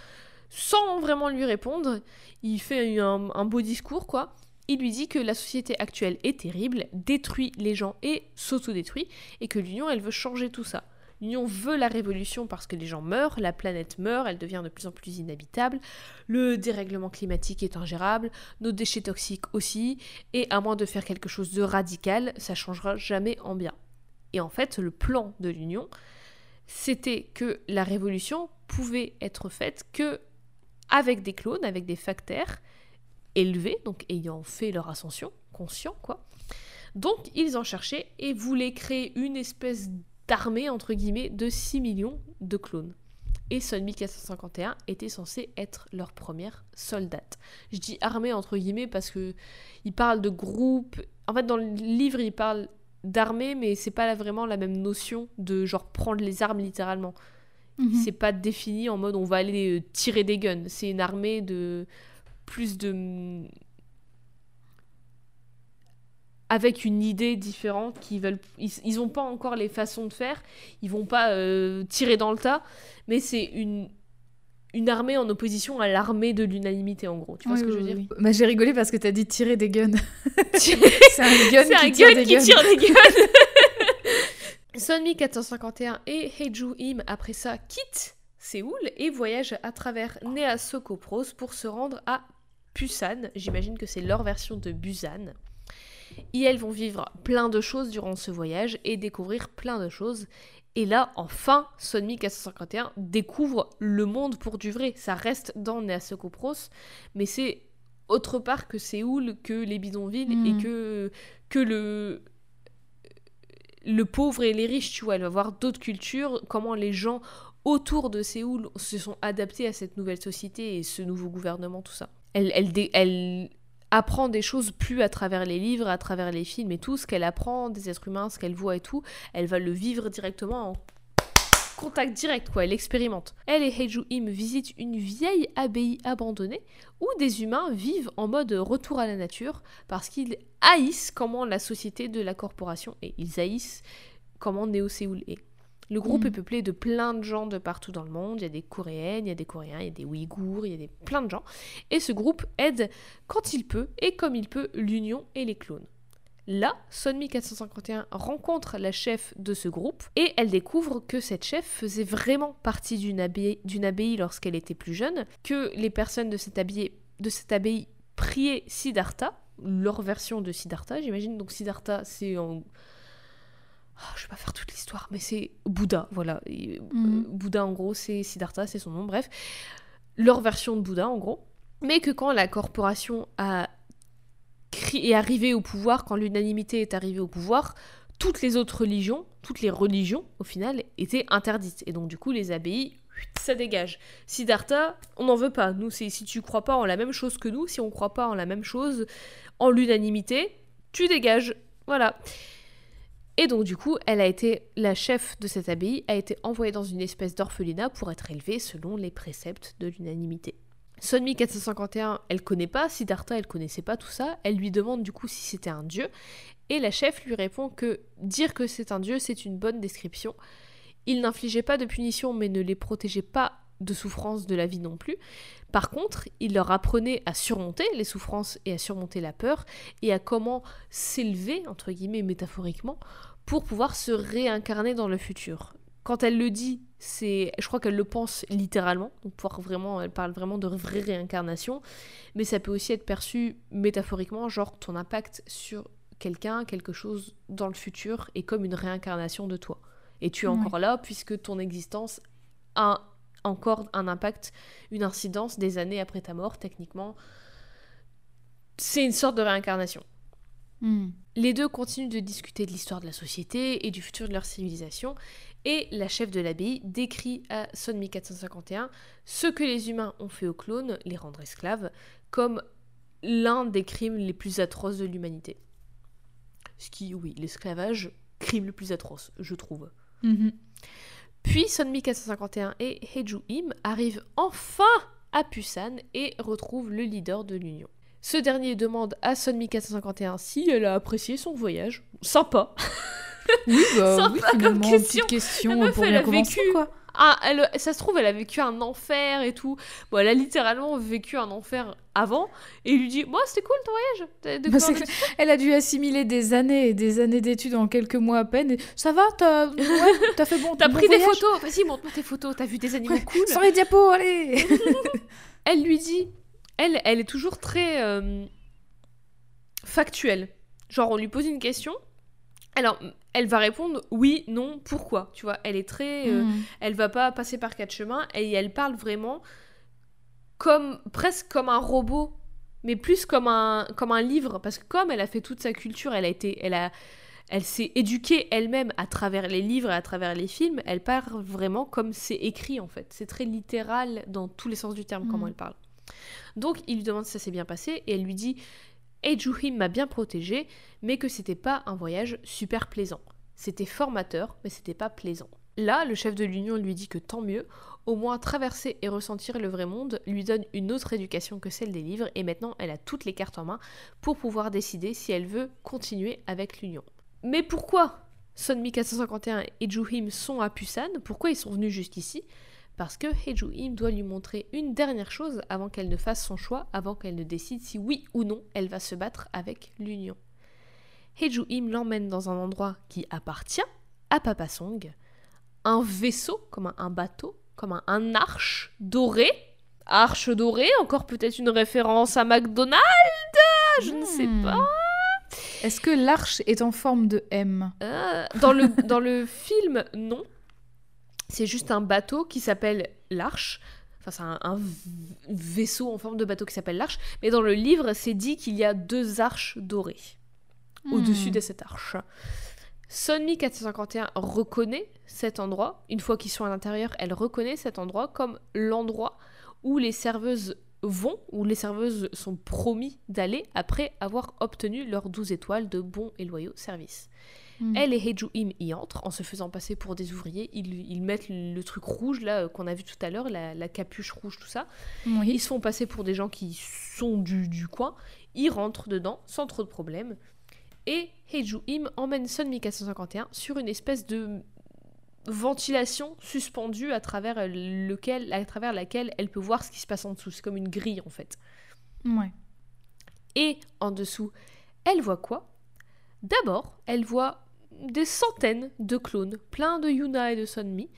sans vraiment lui répondre. Il fait un beau discours, quoi il lui dit que la société actuelle est terrible, détruit les gens et s'autodétruit, et que l'Union, elle veut changer tout ça. L'Union veut la révolution parce que les gens meurent, la planète meurt, elle devient de plus en plus inhabitable, le dérèglement climatique est ingérable, nos déchets toxiques aussi, et à moins de faire quelque chose de radical, ça changera jamais en bien. Et en fait, le plan de l'Union, c'était que la révolution pouvait être faite que avec des clones, avec des facteurs, élevés, donc ayant fait leur ascension, conscient quoi. Donc ils en cherchaient et voulaient créer une espèce d'armée, entre guillemets, de 6 millions de clones. Et Sun 1451 était censé être leur première soldate. Je dis armée entre guillemets parce que il parle de groupe. En fait, dans le livre, il parle d'armée, mais c'est pas vraiment la même notion de genre prendre les armes littéralement. Mhm. C'est pas défini en mode on va aller tirer des guns. C'est une armée de plus de avec une idée différente qui veulent ils, ils ont pas encore les façons de faire ils vont pas euh, tirer dans le tas mais c'est une une armée en opposition à l'armée de l'unanimité en gros tu vois Oui, ce que je oui, veux dire? Bah, J'ai rigolé parce que t'as dit tirer des guns. c'est un gun un qui tire gun des qui guns. tire des guns Sunmi 451 et Heiju Im après ça quittent Séoul et voyagent à travers Nea Sokopros pour se rendre à Busan. J'imagine que c'est leur version de Busan. Et elles vont vivre plein de choses durant ce voyage et découvrir plein de choses. Et là, enfin, Sunmi 451 découvre le monde pour du vrai. Ça reste dans Nea Sokopros, mais c'est autre part que Séoul, que les bidonvilles et que, que le, le pauvre et les riches, tu vois. Elle va voir d'autres cultures, comment les gens autour de Séoul se sont adaptés à cette nouvelle société et ce nouveau gouvernement, tout ça. Elle, apprend des choses plus à travers les livres, à travers les films et tout, ce qu'elle apprend des êtres humains, ce qu'elle voit et tout, elle va le vivre directement en contact direct, quoi, elle expérimente. Elle et Heiju Im visitent une vieille abbaye abandonnée où des humains vivent en mode retour à la nature parce qu'ils haïssent comment la société de la corporation est. Ils haïssent comment Néo-Séoul est. Le groupe Mhm. est peuplé de plein de gens de partout dans le monde. Il y a des Coréennes, il y a des Coréens, il y a des Ouïghours, il y a des... plein de gens. Et ce groupe aide quand il peut et comme il peut l'Union et les clones. Là, Sonmi 451 rencontre la chef de ce groupe et elle découvre que cette chef faisait vraiment partie d'une abbaye, d'une abbaye lorsqu'elle était plus jeune, que les personnes de cette abbaye, de cette abbaye priaient Siddhartha, leur version de Siddhartha, j'imagine. Donc Siddhartha, c'est en... Ah, je vais pas faire toute l'histoire, mais c'est Bouddha, voilà. Et, euh, Mhm. Bouddha, en gros, c'est Siddhartha, c'est son nom, bref. Leur version de Bouddha, en gros. Mais que quand la corporation a est arrivée au pouvoir, quand l'unanimité est arrivée au pouvoir, toutes les autres religions, toutes les religions, au final, étaient interdites. Et donc, du coup, les abbayes, ça dégage. Siddhartha, on n'en veut pas. Nous, c'est si tu crois pas en la même chose que nous, si on croit pas en la même chose, en l'unanimité, tu dégages. Voilà. Et donc du coup, elle a été la chef de cette abbaye, a été envoyée dans une espèce d'orphelinat pour être élevée selon les préceptes de l'unanimité. Sonmi 451, elle connaît pas, Siddhartha, elle connaissait pas tout ça, elle lui demande du coup si c'était un dieu, et la chef lui répond que dire que c'est un dieu, c'est une bonne description. Il n'infligeait pas de punition, mais ne les protégeait pas de souffrances de la vie non plus. Par contre, il leur apprenait à surmonter les souffrances et à surmonter la peur, et à comment s'élever, entre guillemets métaphoriquement, pour pouvoir se réincarner dans le futur. Quand elle le dit, c'est, je crois qu'elle le pense littéralement, donc vraiment, elle parle vraiment de vraie réincarnation, mais ça peut aussi être perçu métaphoriquement, genre ton impact sur quelqu'un, quelque chose dans le futur, est comme une réincarnation de toi. Et tu es Ouais. encore là puisque ton existence a encore un impact, une incidence des années après ta mort, techniquement. C'est une sorte de réincarnation. Hmm. Les deux continuent de discuter de l'histoire de la société et du futur de leur civilisation, et la chef de l'abbaye décrit à Sonmi 451 ce que les humains ont fait aux clones, les rendre esclaves, comme l'un des crimes les plus atroces de l'humanité. Ce qui, oui, l'esclavage, crime le plus atroce, je trouve. Mhm. Puis Sonmi 451 et Heju Im arrivent enfin à Busan et retrouvent le leader de l'Union. Ce dernier demande à Sonmi 451 si elle a apprécié son voyage. Sympa. Oui, bah, Sympa oui, comme question. petite question La meuf, pour elle a vécu. quoi. Ah, elle, ça se trouve, elle a vécu un enfer et tout. Bon, elle a littéralement vécu un enfer avant. Et il lui dit Moi, c'était cool ton voyage. Bah. Elle a dû assimiler des années et des années d'études en quelques mois à peine. et Ça va, t'as ouais, fait bon T'as bon pris des photos Vas-y, montre-moi tes photos. T'as vu des animaux Ouais, cool Sans les diapos, allez elle lui dit, elle, elle est toujours très euh, factuelle. Genre, on lui pose une question, alors elle va répondre oui, non, pourquoi. Tu vois, elle est très, euh, Hmm. elle va pas passer par quatre chemins et elle parle vraiment comme presque comme un robot, mais plus comme un comme un livre parce que comme elle a fait toute sa culture, elle a été, elle a elle s'est éduquée elle-même à travers les livres et à travers les films, elle parle vraiment comme c'est écrit en fait. C'est très littéral dans tous les sens du terme comment Mhm. elle parle. Donc il lui demande si ça s'est bien passé et elle lui dit Ejuhim m'a bien protégé, mais que c'était pas un voyage super plaisant. C'était formateur, mais c'était pas plaisant. Là, le chef de l'Union lui dit que tant mieux, au moins traverser et ressentir le vrai monde lui donne une autre éducation que celle des livres, et maintenant elle a toutes les cartes en main pour pouvoir décider si elle veut continuer avec l'Union. Mais pourquoi Sonmi 451 et Juhim sont à Pusan? Pourquoi ils sont venus jusqu'ici? Parce que Hejuhim doit lui montrer une dernière chose avant qu'elle ne fasse son choix, avant qu'elle ne décide si oui ou non elle va se battre avec l'Union. Hejuhim l'emmène dans un endroit qui appartient à Papasong, un vaisseau, comme un, un bateau, comme un, un arche dorée. Arche dorée, encore peut-être une référence à McDonald's Je ne sais Hmm. pas. Est-ce que l'arche est en forme de M? Euh, dans, le, dans le film, non. C'est juste un bateau qui s'appelle l'Arche. Enfin, c'est un, vaisseau en forme de bateau qui s'appelle l'Arche. Mais dans le livre, c'est dit qu'il y a deux arches dorées au-dessus Hmm. de cette arche. Sonmi 451 reconnaît cet endroit. Une fois qu'ils sont à l'intérieur, elle reconnaît cet endroit comme l'endroit où les serveuses vont, où les serveuses sont promis d'aller après avoir obtenu leurs 12 étoiles de bons et loyaux services. Hmm. Elle et Hejuim y entrent en se faisant passer pour des ouvriers. Ils, ils mettent le truc rouge là euh, qu'on a vu tout à l'heure, la, la capuche rouge, tout ça. Oui. Ils se font passer pour des gens qui sont du, du coin. Ils rentrent dedans sans trop de problèmes. Et Hejuim emmène Sunmi 451 sur une espèce de ventilation suspendue à travers, lequel, à travers laquelle elle peut voir ce qui se passe en dessous. C'est comme une grille en fait. Ouais. Et en dessous, elle voit quoi? D'abord, elle voit des centaines de clones, pleins de Yuna et de Sonmi,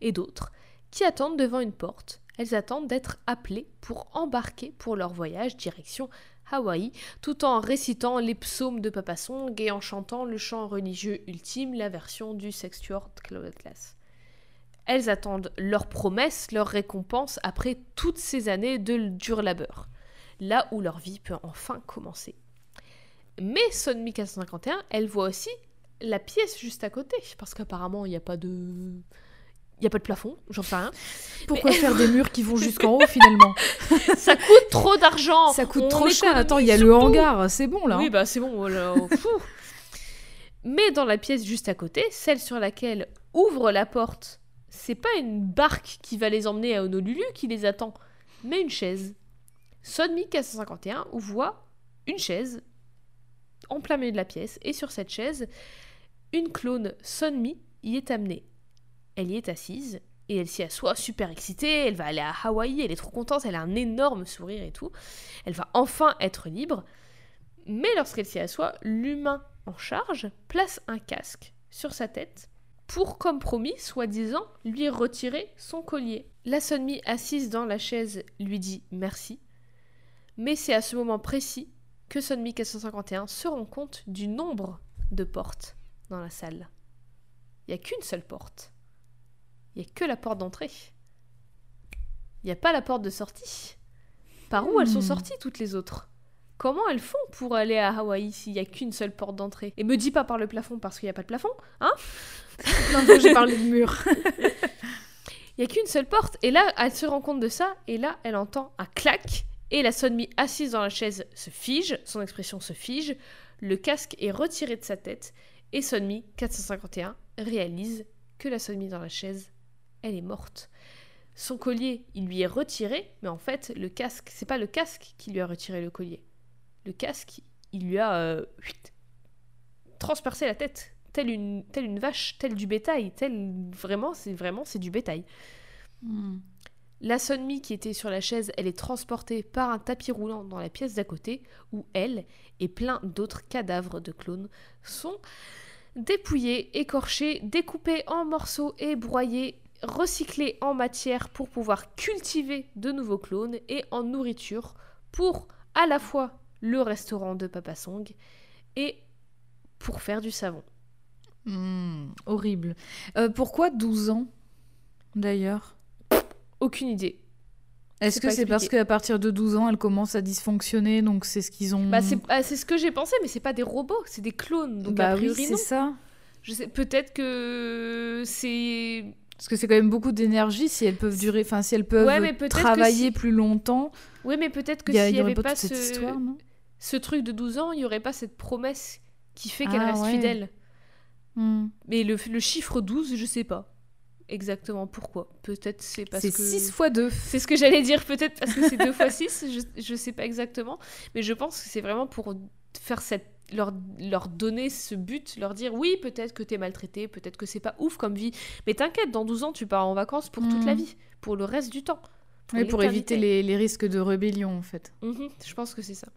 et d'autres, qui attendent devant une porte. Elles attendent d'être appelées pour embarquer pour leur voyage direction Hawaï, tout en récitant les psaumes de Papa Song et en chantant le chant religieux ultime, la version du Sextuor Cloud Class. Elles attendent leur promesse, leur récompense après toutes ces années de dur labeur là où leur vie peut enfin commencer. Mais Sonmi 451, elle voit aussi la pièce juste à côté, parce qu'apparemment il n'y a pas de... Il n'y a pas de plafond, j'en sais rien. Pourquoi faire des murs qui vont jusqu'en haut finalement? Ça coûte trop d'argent Ça coûte On trop cher. Attends, il y a le hangar, c'est bon là. Oui, bah c'est bon. Mais dans la pièce juste à côté, celle sur laquelle ouvre la porte, c'est pas une barque qui va les emmener à Honolulu qui les attend, mais une chaise. Sonmi 451 voit une chaise en plein milieu de la pièce, et sur cette chaise, une clone Sonmi y est amenée. Elle y est assise, et elle s'y assoit super excitée, elle va aller à Hawaï, elle est trop contente, elle a un énorme sourire et tout. Elle va enfin être libre. Mais lorsqu'elle s'y assoit, l'humain en charge place un casque sur sa tête pour, comme promis, soi-disant, lui retirer son collier. La Sonmi assise dans la chaise lui dit merci, mais c'est à ce moment précis que Sonmi 451 se rend compte du nombre de portes dans la salle. Il n'y a qu'une seule porte. Il n'y a que la porte d'entrée. Il n'y a pas la porte de sortie. Par où elles sont Hmm. sorties toutes les autres? Comment elles font pour aller à Hawaï s'il n'y a qu'une seule porte d'entrée? Et me dis pas par le plafond parce qu'il n'y a pas de plafond, hein? Non, j'ai parlé de mur. Il n'y a qu'une seule porte. Et là, elle se rend compte de ça, et là, elle entend un clac, et la Sonmi assise dans la chaise se fige, son expression se fige, le casque est retiré de sa tête, et Sonmi, 451, réalise que la Sonmi dans la chaise, elle est morte. Son collier, il lui est retiré, mais en fait, le casque, c'est pas le casque qui lui a retiré le collier. Le casque, il lui a euh, transpercé la tête, telle une, telle une vache, telle du bétail, telle vraiment, c'est vraiment, c'est du bétail. Hmm. La Sonmi qui était sur la chaise, elle est transportée par un tapis roulant dans la pièce d'à côté, où elle et plein d'autres cadavres de clones sont dépouillés, écorchés, découpés en morceaux et broyés, recyclés en matière pour pouvoir cultiver de nouveaux clones et en nourriture pour à la fois le restaurant de Papa Song et pour faire du savon. Hmm, horrible. Euh, pourquoi 12 ans d'ailleurs? Aucune idée. Est-ce que c'est parce qu'à partir de 12 ans, elle commence à dysfonctionner, donc c'est ce qu'ils ont. Bah, c'est ah, c'est ce que j'ai pensé, mais c'est pas des robots, c'est des clones. Donc Bah a oui, c'est ça. Je sais, peut-être que c'est. Parce que c'est quand même beaucoup d'énergie si elles peuvent durer, enfin si elles peuvent Ouais, mais travailler si- plus longtemps. Oui, mais peut-être que s'il il y y aurait avait pas pas toute cette ce. histoire, non? ce truc de 12 ans, il n'y aurait pas cette promesse qui fait qu'elle Ah, reste ouais. fidèle. Hmm. Mais le, le chiffre 12, je sais pas exactement pourquoi? Peut-être c'est parce C'est que... 6 fois 2. C'est ce que j'allais dire, peut-être parce que c'est 2 fois 6, je, je sais pas exactement. Mais je pense que c'est vraiment pour faire cette... Leur, leur donner ce but, leur dire oui, peut-être que t'es maltraité, peut-être que c'est pas ouf comme vie, mais t'inquiète, dans 12 ans, tu pars en vacances pour toute Mhm. la vie, pour le reste du temps. Oui, pour l'éternité. éviter les, les risques de rébellion, en fait. Mhm, je pense que c'est ça.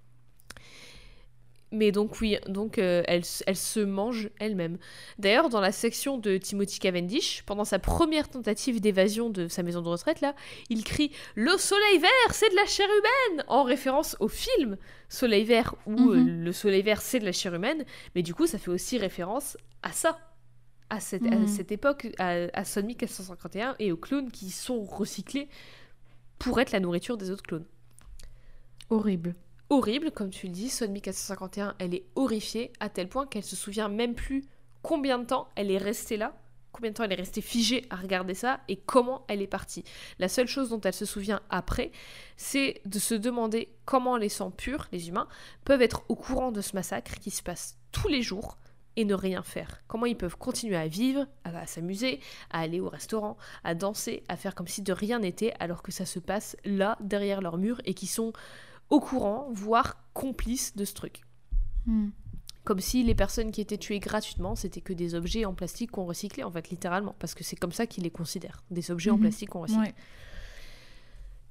Mais donc oui, donc euh, elle, se mange elle-même. D'ailleurs, dans la section de Timothy Cavendish, pendant sa première tentative d'évasion de sa maison de retraite, là, il crie « Le soleil vert, c'est de la chair humaine !» en référence au film Soleil vert, où Mhm. euh, le soleil vert, c'est de la chair humaine. Mais du coup, ça fait aussi référence à ça, à cette, à Mhm. cette époque, à, à Son 1451 et aux clones qui sont recyclés pour être la nourriture des autres clones Horrible. Horrible, comme tu le dis. Son 1451, elle est horrifiée à tel point qu'elle se souvient même plus combien de temps elle est restée là, combien de temps elle est restée figée à regarder ça et comment elle est partie. La seule chose dont elle se souvient après, c'est de se demander comment les sangs purs, les humains, peuvent être au courant de ce massacre qui se passe tous les jours et ne rien faire. Comment ils peuvent continuer à vivre, à, s'amuser, à aller au restaurant, à danser, à faire comme si de rien n'était alors que ça se passe là, derrière leur mur et qui sont au courant, voire complices de ce truc. Hmm. Comme si les personnes qui étaient tuées gratuitement, c'était que des objets en plastique qu'on recyclait, en fait, littéralement, parce que c'est comme ça qu'ils les considèrent, des objets en Mhm. plastique qu'on recycle. Ouais.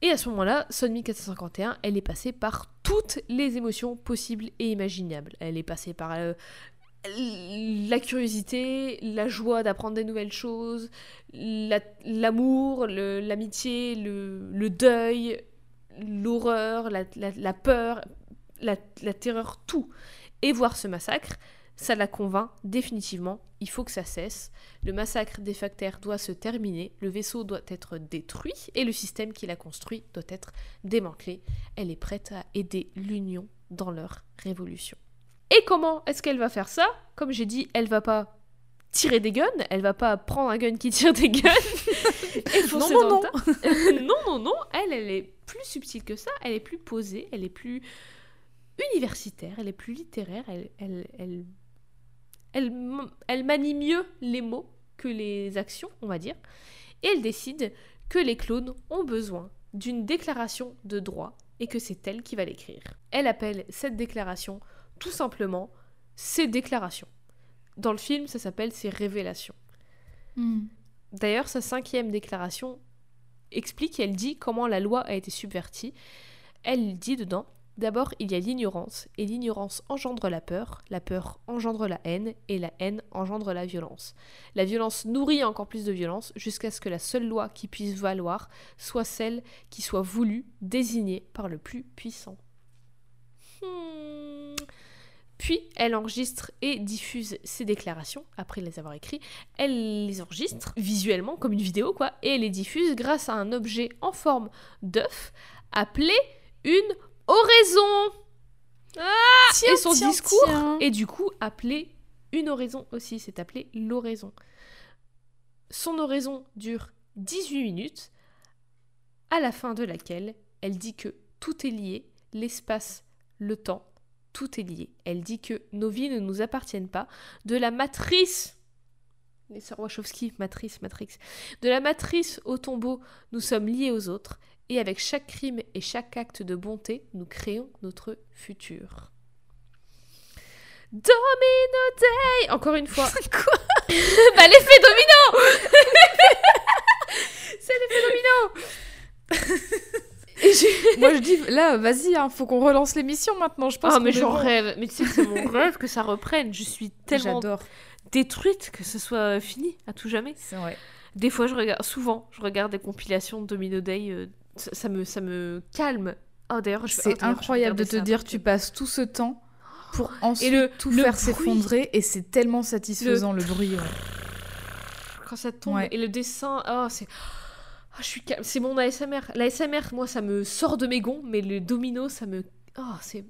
Et à ce moment-là, Son 1451, elle est passée par toutes les émotions possibles et imaginables. Elle est passée par euh, la curiosité, la joie d'apprendre des nouvelles choses, la- l'amour, l'amitié, le, le deuil, l'horreur, la, la- la peur, la, la terreur, tout. Et voir ce massacre, ça la convainc définitivement, il faut que ça cesse. Le massacre des facteurs doit se terminer, le vaisseau doit être détruit et le système qui l'a construit doit être démantelé. Elle est prête à aider l'Union dans leur révolution. Et comment est-ce qu'elle va faire ça? Comme j'ai dit, elle va pas tirer des guns, elle va pas prendre un gun qui tire des guns et Non, non, tas. non, non, non, elle, elle est plus subtile que ça, elle est plus posée, elle est plus universitaire, elle est plus littéraire, elle, elle, elle, elle, elle manie mieux les mots que les actions, on va dire, et elle décide que les clones ont besoin d'une déclaration de droit et que c'est elle qui va l'écrire. Elle appelle cette déclaration tout simplement ses déclarations. Dans le film, ça s'appelle ses révélations. Hmm. D'ailleurs, sa cinquième déclaration explique, elle dit comment la loi a été subvertie. Elle dit dedans, d'abord il y a l'ignorance, et l'ignorance engendre la peur, la peur engendre la haine, et la haine engendre la violence. La violence nourrit encore plus de violence, jusqu'à ce que la seule loi qui puisse valoir soit celle qui soit voulue, désignée par le plus puissant. Hmm. Puis elle enregistre et diffuse ses déclarations après les avoir écrites. Elle les enregistre visuellement comme une vidéo quoi et elle les diffuse grâce à un objet en forme d'œuf appelé une oraison. Tiens, et son tiens, discours tiens. est du coup appelé une oraison aussi c'est appelé l'oraison. Son oraison dure 18 minutes à la fin de laquelle elle dit que tout est lié l'espace le temps tout est lié. Elle dit que nos vies ne nous appartiennent pas. De la matrice, les sœurs Wachowski, matrice, matrix, de la matrice au tombeau, nous sommes liés aux autres. Et avec chaque crime et chaque acte de bonté, nous créons notre futur. Domino Day Encore une fois. Quoi? Bah l'effet domino C'est l'effet domino Moi, je dis, là, vas-y, hein, faut qu'on relance l'émission maintenant. Je pense Ah mais j'en rêve, mais tu sais c'est mon rêve que ça reprenne. Je suis tellement détruite que ce soit fini à tout jamais. C'est vrai. Des fois, je regarde, souvent, je regarde des compilations de Domino Day. euh, ça, ça me, ça me calme. Oh d'ailleurs, oh, C'est incroyable de te ça dire, tu passes tout ce temps pour ensuite le- tout le faire s'effondrer et c'est tellement satisfaisant le, bruit. ouais. quand ça tombe Ouais. et le dessin, oh c'est, oh, je suis calme. C'est mon ASMR. L'ASMR, moi, ça me sort de mes gonds, mais le domino, ça me, oh c'est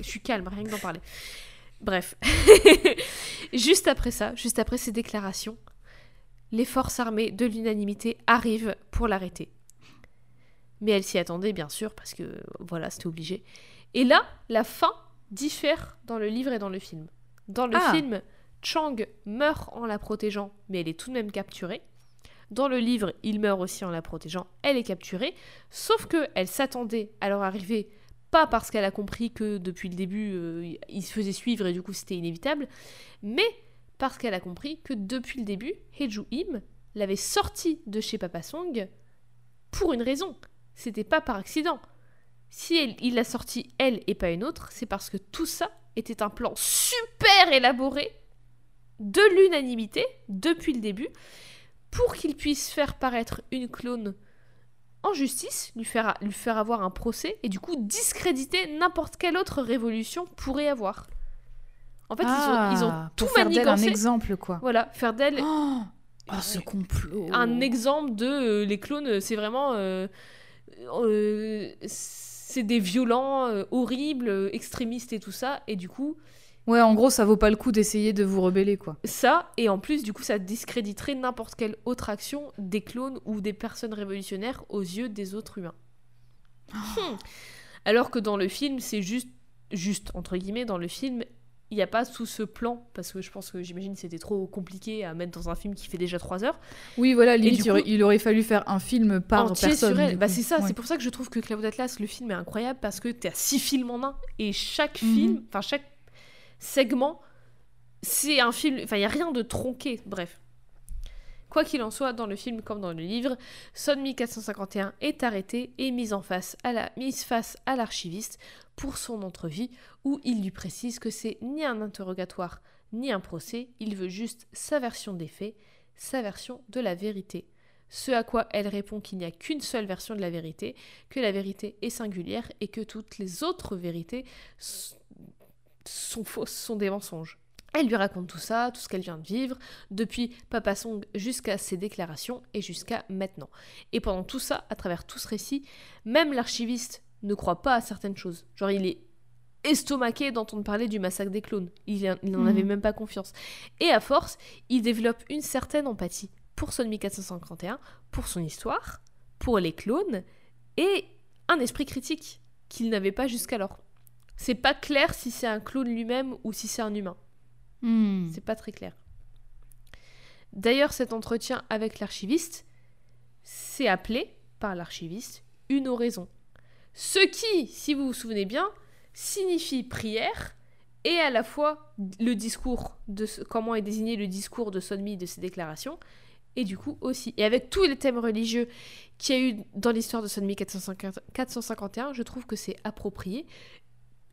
je suis calme, rien que d'en parler. Bref, juste après ça, juste après ces déclarations, les forces armées de l'unanimité arrivent pour l'arrêter. Mais elle s'y attendait, bien sûr, parce que voilà, c'était obligé. Et là, la fin diffère dans le livre et dans le film. Dans le Ah. film, Chang meurt en la protégeant, mais elle est tout de même capturée. Dans le livre, il meurt aussi en la protégeant, elle est capturée, sauf que elle s'attendait à leur arrivée, pas parce qu'elle a compris que depuis le début, euh, il se faisait suivre et du coup c'était inévitable, mais parce qu'elle a compris que depuis le début, Heju Im l'avait sorti de chez Papa Song pour une raison. C'était pas par accident. Si il l'a sorti elle et pas une autre, c'est parce que tout ça était un plan super élaboré de l'unanimité depuis le début pour qu'il puisse faire paraître une clone en justice, lui faire, lui faire avoir un procès et du coup discréditer n'importe quelle autre révolution pourrait avoir. En fait, ils ont, ils ont Ah, tout faire d'elle un exemple, quoi. Voilà, faire d'elle Oh, oh, ce complot. un exemple de euh, les clones, c'est vraiment. euh, euh, c'est des violents, horribles, extrémistes et tout ça. Et du coup, Ouais, en gros, ça vaut pas le coup d'essayer de vous rebeller, quoi. ça, et en plus, du coup, ça discréditerait n'importe quelle autre action des clones ou des personnes révolutionnaires aux yeux des autres humains. Hmm. Alors que dans le film, c'est juste, juste, entre guillemets, dans le film, il n'y a pas tout ce plan, parce que je pense que j'imagine que c'était trop compliqué à mettre dans un film qui fait déjà 3 heures. Oui, voilà, limite, il, aurait, coup- il aurait fallu faire un film par personne. sur elle. Bah c'est ça, Ouais. c'est pour ça que je trouve que Cloud Atlas, le film est incroyable parce que t'as six films en un et chaque Mhm. film, enfin chaque segment, c'est un film, enfin il y a rien de tronqué, bref. Quoi qu'il en soit, dans le film comme dans le livre, Sonmi 451 est arrêté et mis en face à la mise face à l'archiviste pour son entrevue où il lui précise que c'est ni un interrogatoire ni un procès, il veut juste sa version des faits, sa version de la vérité. Ce à quoi elle répond qu'il n'y a qu'une seule version de la vérité, que la vérité est singulière et que toutes les autres vérités sont fausses, sont des mensonges. Elle lui raconte tout ça, tout ce qu'elle vient de vivre, depuis Papa Song jusqu'à ses déclarations et jusqu'à maintenant. Et pendant tout ça, à travers tout ce récit, même l'archiviste ne croit pas à certaines choses. Genre, il est estomaqué d'entendre parler du massacre des clones. Il, n'en Mhm. avait même pas confiance. Et à force, il développe une certaine empathie pour Sonmi 451, pour son histoire, pour les clones, et un esprit critique qu'il n'avait pas jusqu'alors. C'est pas clair si c'est un clone lui-même ou si c'est un humain. Hmm. C'est pas très clair. D'ailleurs, cet entretien avec l'archiviste, c'est appelé par l'archiviste une oraison. Ce qui, si vous vous souvenez bien, signifie prière et à la fois le discours de ce- comment est désigné le discours de Sonmi de ses déclarations et du coup aussi. Et avec tous les thèmes religieux qu'il y a eu dans l'histoire de Sonmi 450 451, je trouve que c'est approprié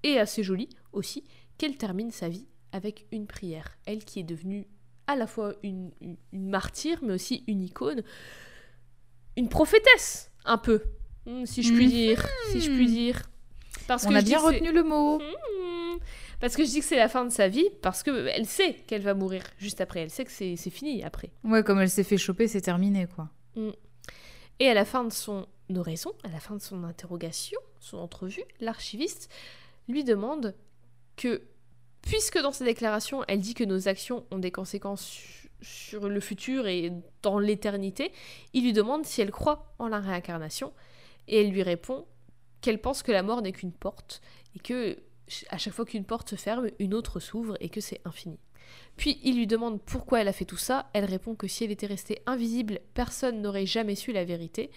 et assez joli aussi qu'elle termine sa vie avec une prière. Elle qui est devenue à la fois une, une- une martyre, mais aussi une icône, une prophétesse, un peu, hmm, si je puis Mhm. dire. Si je puis dire. Parce On que a je bien retenu le mot. Hmm. Parce que je dis que c'est la fin de sa vie, parce que elle sait qu'elle va mourir juste après. Elle sait que c'est c'est fini après. Ouais, comme elle s'est fait choper, c'est terminé, quoi. Et à la fin de son oraison, à la fin de son interrogation, son entrevue, l'archiviste lui demande que, puisque dans ses déclarations, elle dit que nos actions ont des conséquences su- sur le futur et dans l'éternité, il lui demande si elle croit en la réincarnation, et elle lui répond qu'elle pense que la mort n'est qu'une porte, et que à chaque fois qu'une porte se ferme, une autre s'ouvre, et que c'est infini. Puis il lui demande pourquoi elle a fait tout ça. Elle répond que si elle était restée invisible, personne n'aurait jamais su la vérité.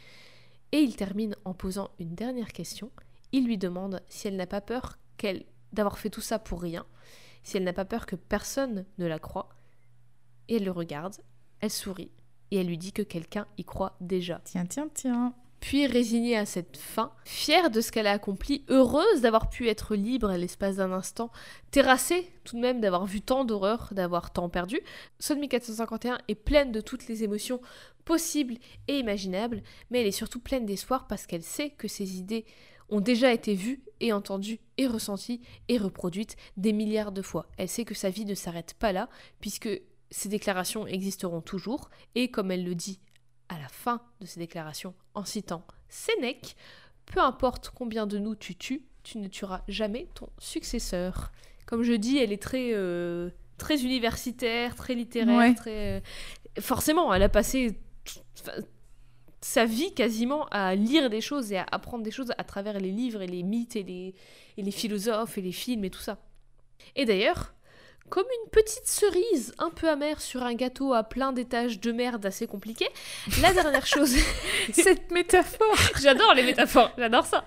Et il termine en posant une dernière question. Il lui demande si elle n'a pas peur qu'elle d'avoir fait tout ça pour rien, si elle n'a pas peur que personne ne la croie. Et elle le regarde, elle sourit et elle lui dit que quelqu'un y croit déjà. Tiens, tiens, tiens. Puis résignée à cette fin, fière de ce qu'elle a accompli, heureuse d'avoir pu être libre à l'espace d'un instant, terrassée tout de même d'avoir vu tant d'horreurs, d'avoir tant perdu, Sonmi 451 est pleine de toutes les émotions possibles et imaginables, mais elle est surtout pleine d'espoir parce qu'elle sait que ses idées ont déjà été vues et entendues et ressenties et reproduites des milliards de fois. Elle sait que sa vie ne s'arrête pas là, puisque ses déclarations existeront toujours, et comme elle le dit à la fin de ses déclarations en citant Sénèque, peu importe combien de nous tu tues, tu ne tueras jamais ton successeur. Comme je dis, elle est très, euh, très universitaire, très littéraire, Ouais. très... euh, Forcément, elle a passé... sa vie quasiment à lire des choses et à apprendre des choses à travers les livres et les mythes et les, et les philosophes et les films et tout ça. Et d'ailleurs, comme une petite cerise un peu amère sur un gâteau à plein d'étages de merde assez compliqué, la dernière chose... Cette métaphore J'adore les métaphores, j'adore ça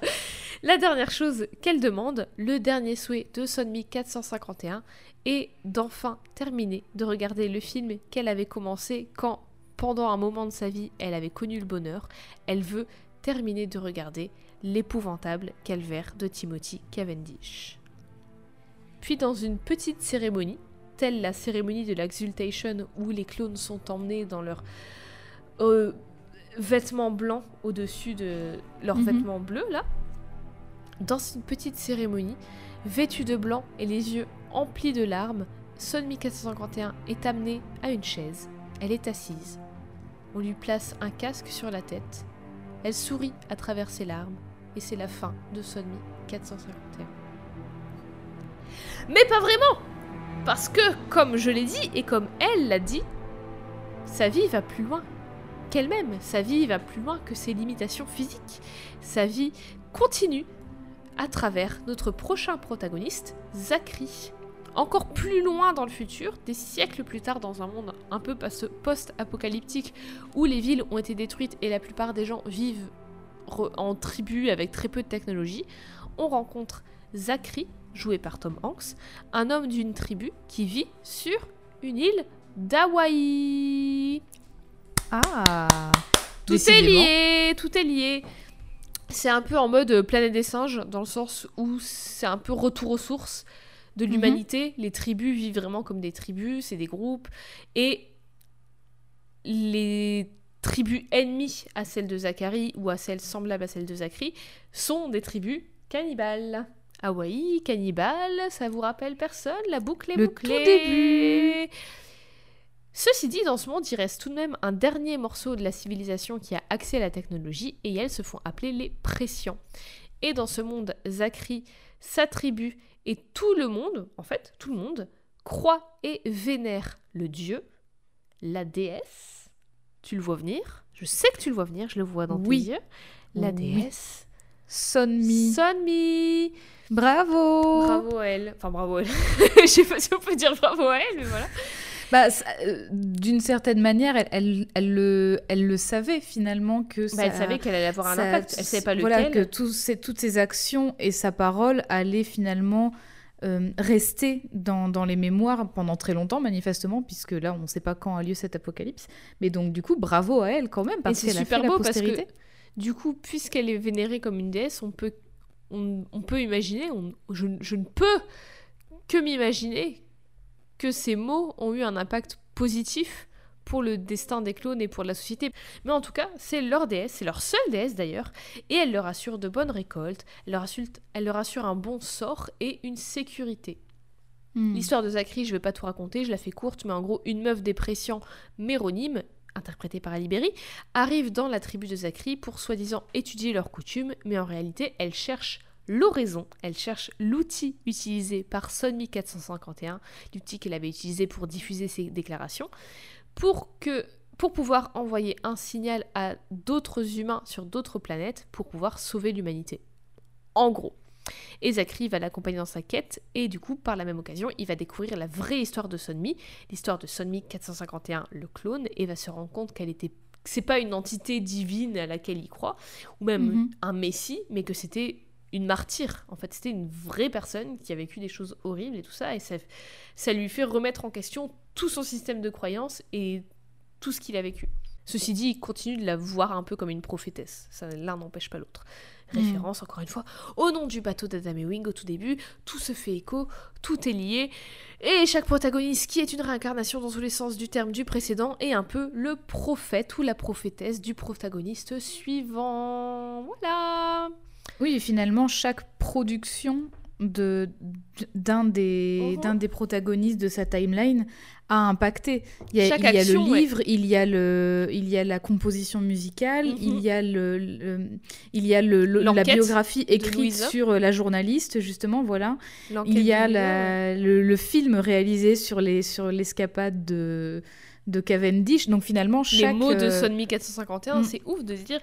La dernière chose qu'elle demande, le dernier souhait de Sonmi 451, est d'enfin terminer de regarder le film qu'elle avait commencé quand pendant un moment de sa vie, elle avait connu le bonheur. Elle veut terminer de regarder l'épouvantable calvaire de Timothy Cavendish. Puis dans une petite cérémonie, telle la cérémonie de l'Exultation où les clones sont emmenés dans leurs euh, vêtements blancs au-dessus de leurs Mhm. vêtements bleus, là, dans une petite cérémonie, vêtue de blanc et les yeux emplis de larmes, Sonmi 451 est amenée à une chaise. Elle est assise. On lui place un casque sur la tête. Elle sourit à travers ses larmes et c'est la fin de Sonmi 451. Mais pas vraiment Parce que, comme je l'ai dit et comme elle l'a dit, sa vie va plus loin qu'elle-même. Sa vie va plus loin que ses limitations physiques. Sa vie continue à travers notre prochain protagoniste, Zachary. Encore plus loin dans le futur, des siècles plus tard, dans un monde un peu post-apocalyptique où les villes ont été détruites et la plupart des gens vivent en tribu avec très peu de technologie, on rencontre Zachary, joué par Tom Hanks, un homme d'une tribu qui vit sur une île d'Hawaï. Ah Tout est lié, tout est lié. C'est un peu en mode planète des singes, dans le sens où c'est un peu retour aux sources de Mhm. l'humanité. Les tribus vivent vraiment comme des tribus, c'est des groupes. Et les tribus ennemies à celles de Zachary ou à celles semblables à celles de Zachary sont des tribus cannibales. Hawaï, cannibale, ça vous rappelle personne? La boucle est Le tout bouclée. début. Ceci dit, dans ce monde, il reste tout de même un dernier morceau de la civilisation qui a accès à la technologie et elles se font appeler les pressions. Et dans ce monde, Zachary, sa tribu et tout le monde, en fait, tout le monde, croit et vénère le dieu, la déesse. Tu le vois venir Je sais que tu le vois venir, je le vois dans Oui. tes yeux. La Oui. déesse. Sonmi. Sonmi Bravo Bravo à elle. Enfin, bravo à elle. Je sais pas si on peut dire bravo à elle, mais voilà. Bah, euh, D'une certaine manière, elle, elle, elle le, elle le savait finalement que Bah, ça... elle savait qu'elle allait avoir un impact. Elle savait pas lequel. Voilà, que ces- toutes ses actions et sa parole allaient finalement euh, rester dans, dans les mémoires pendant très longtemps, manifestement, puisque là, on ne sait pas quand a lieu cet apocalypse. Mais donc, du coup, bravo à elle quand même, parce c'est qu'elle a super fait la beau parce que-. Du coup, puisqu'elle est vénérée comme une déesse, on peut, on, on peut imaginer, on- je, je ne peux que m'imaginer que ces mots ont eu un impact positif pour le destin des clones et pour la société. Mais en tout cas, c'est leur déesse, c'est leur seule déesse d'ailleurs, et elle leur assure de bonnes récoltes, elle leur assure, elle leur assure un bon sort et une sécurité. Hmm. L'histoire de Zachary, je vais pas tout raconter, je la fais courte, mais en gros, une meuf dépréciant méronyme, interprétée par Ali Berry, arrive dans la tribu de Zachary pour soi-disant étudier leurs coutumes, mais en réalité, elle cherche l'oraison, elle cherche l'outil utilisé par Sonmi 451, l'outil qu'elle avait utilisé pour diffuser ses déclarations, pour que pour pouvoir envoyer un signal à d'autres humains sur d'autres planètes pour pouvoir sauver l'humanité. En gros. Et Zachary va l'accompagner dans sa quête, et du coup, par la même occasion, il va découvrir la vraie histoire de Sonmi, l'histoire de Sonmi 451, le clone, et va se rendre compte qu'elle était. C'est pas une entité divine à laquelle il croit, ou même Mhm. un messie, mais que c'était une martyre. En fait, c'était une vraie personne qui a vécu des choses horribles et tout ça, et ça, ça lui fait remettre en question tout son système de croyances et tout ce qu'il a vécu. Ceci dit, il continue de la voir un peu comme une prophétesse. Ça, l'un n'empêche pas l'autre. Référence, encore une fois, au nom du bateau d'Adam et Wing au tout début, tout se fait écho, tout est lié, et chaque protagoniste qui est une réincarnation dans tous les sens du terme du précédent est un peu le prophète ou la prophétesse du protagoniste suivant. Voilà Oui, finalement, chaque production de d'un des, d'un des protagonistes de sa timeline a impacté. Il y a, Chaque il y a action, le ouais. livre, il y a le il y a la composition musicale, Mhm. il y a le, le- il y a le, le- la biographie écrite sur euh, la journaliste justement, voilà. Il y a la- le, le film réalisé sur les sur l'escapade de de Cavendish. Donc finalement, chaque, Les mots de euh, Sonmi 451, mm. c'est ouf de se dire.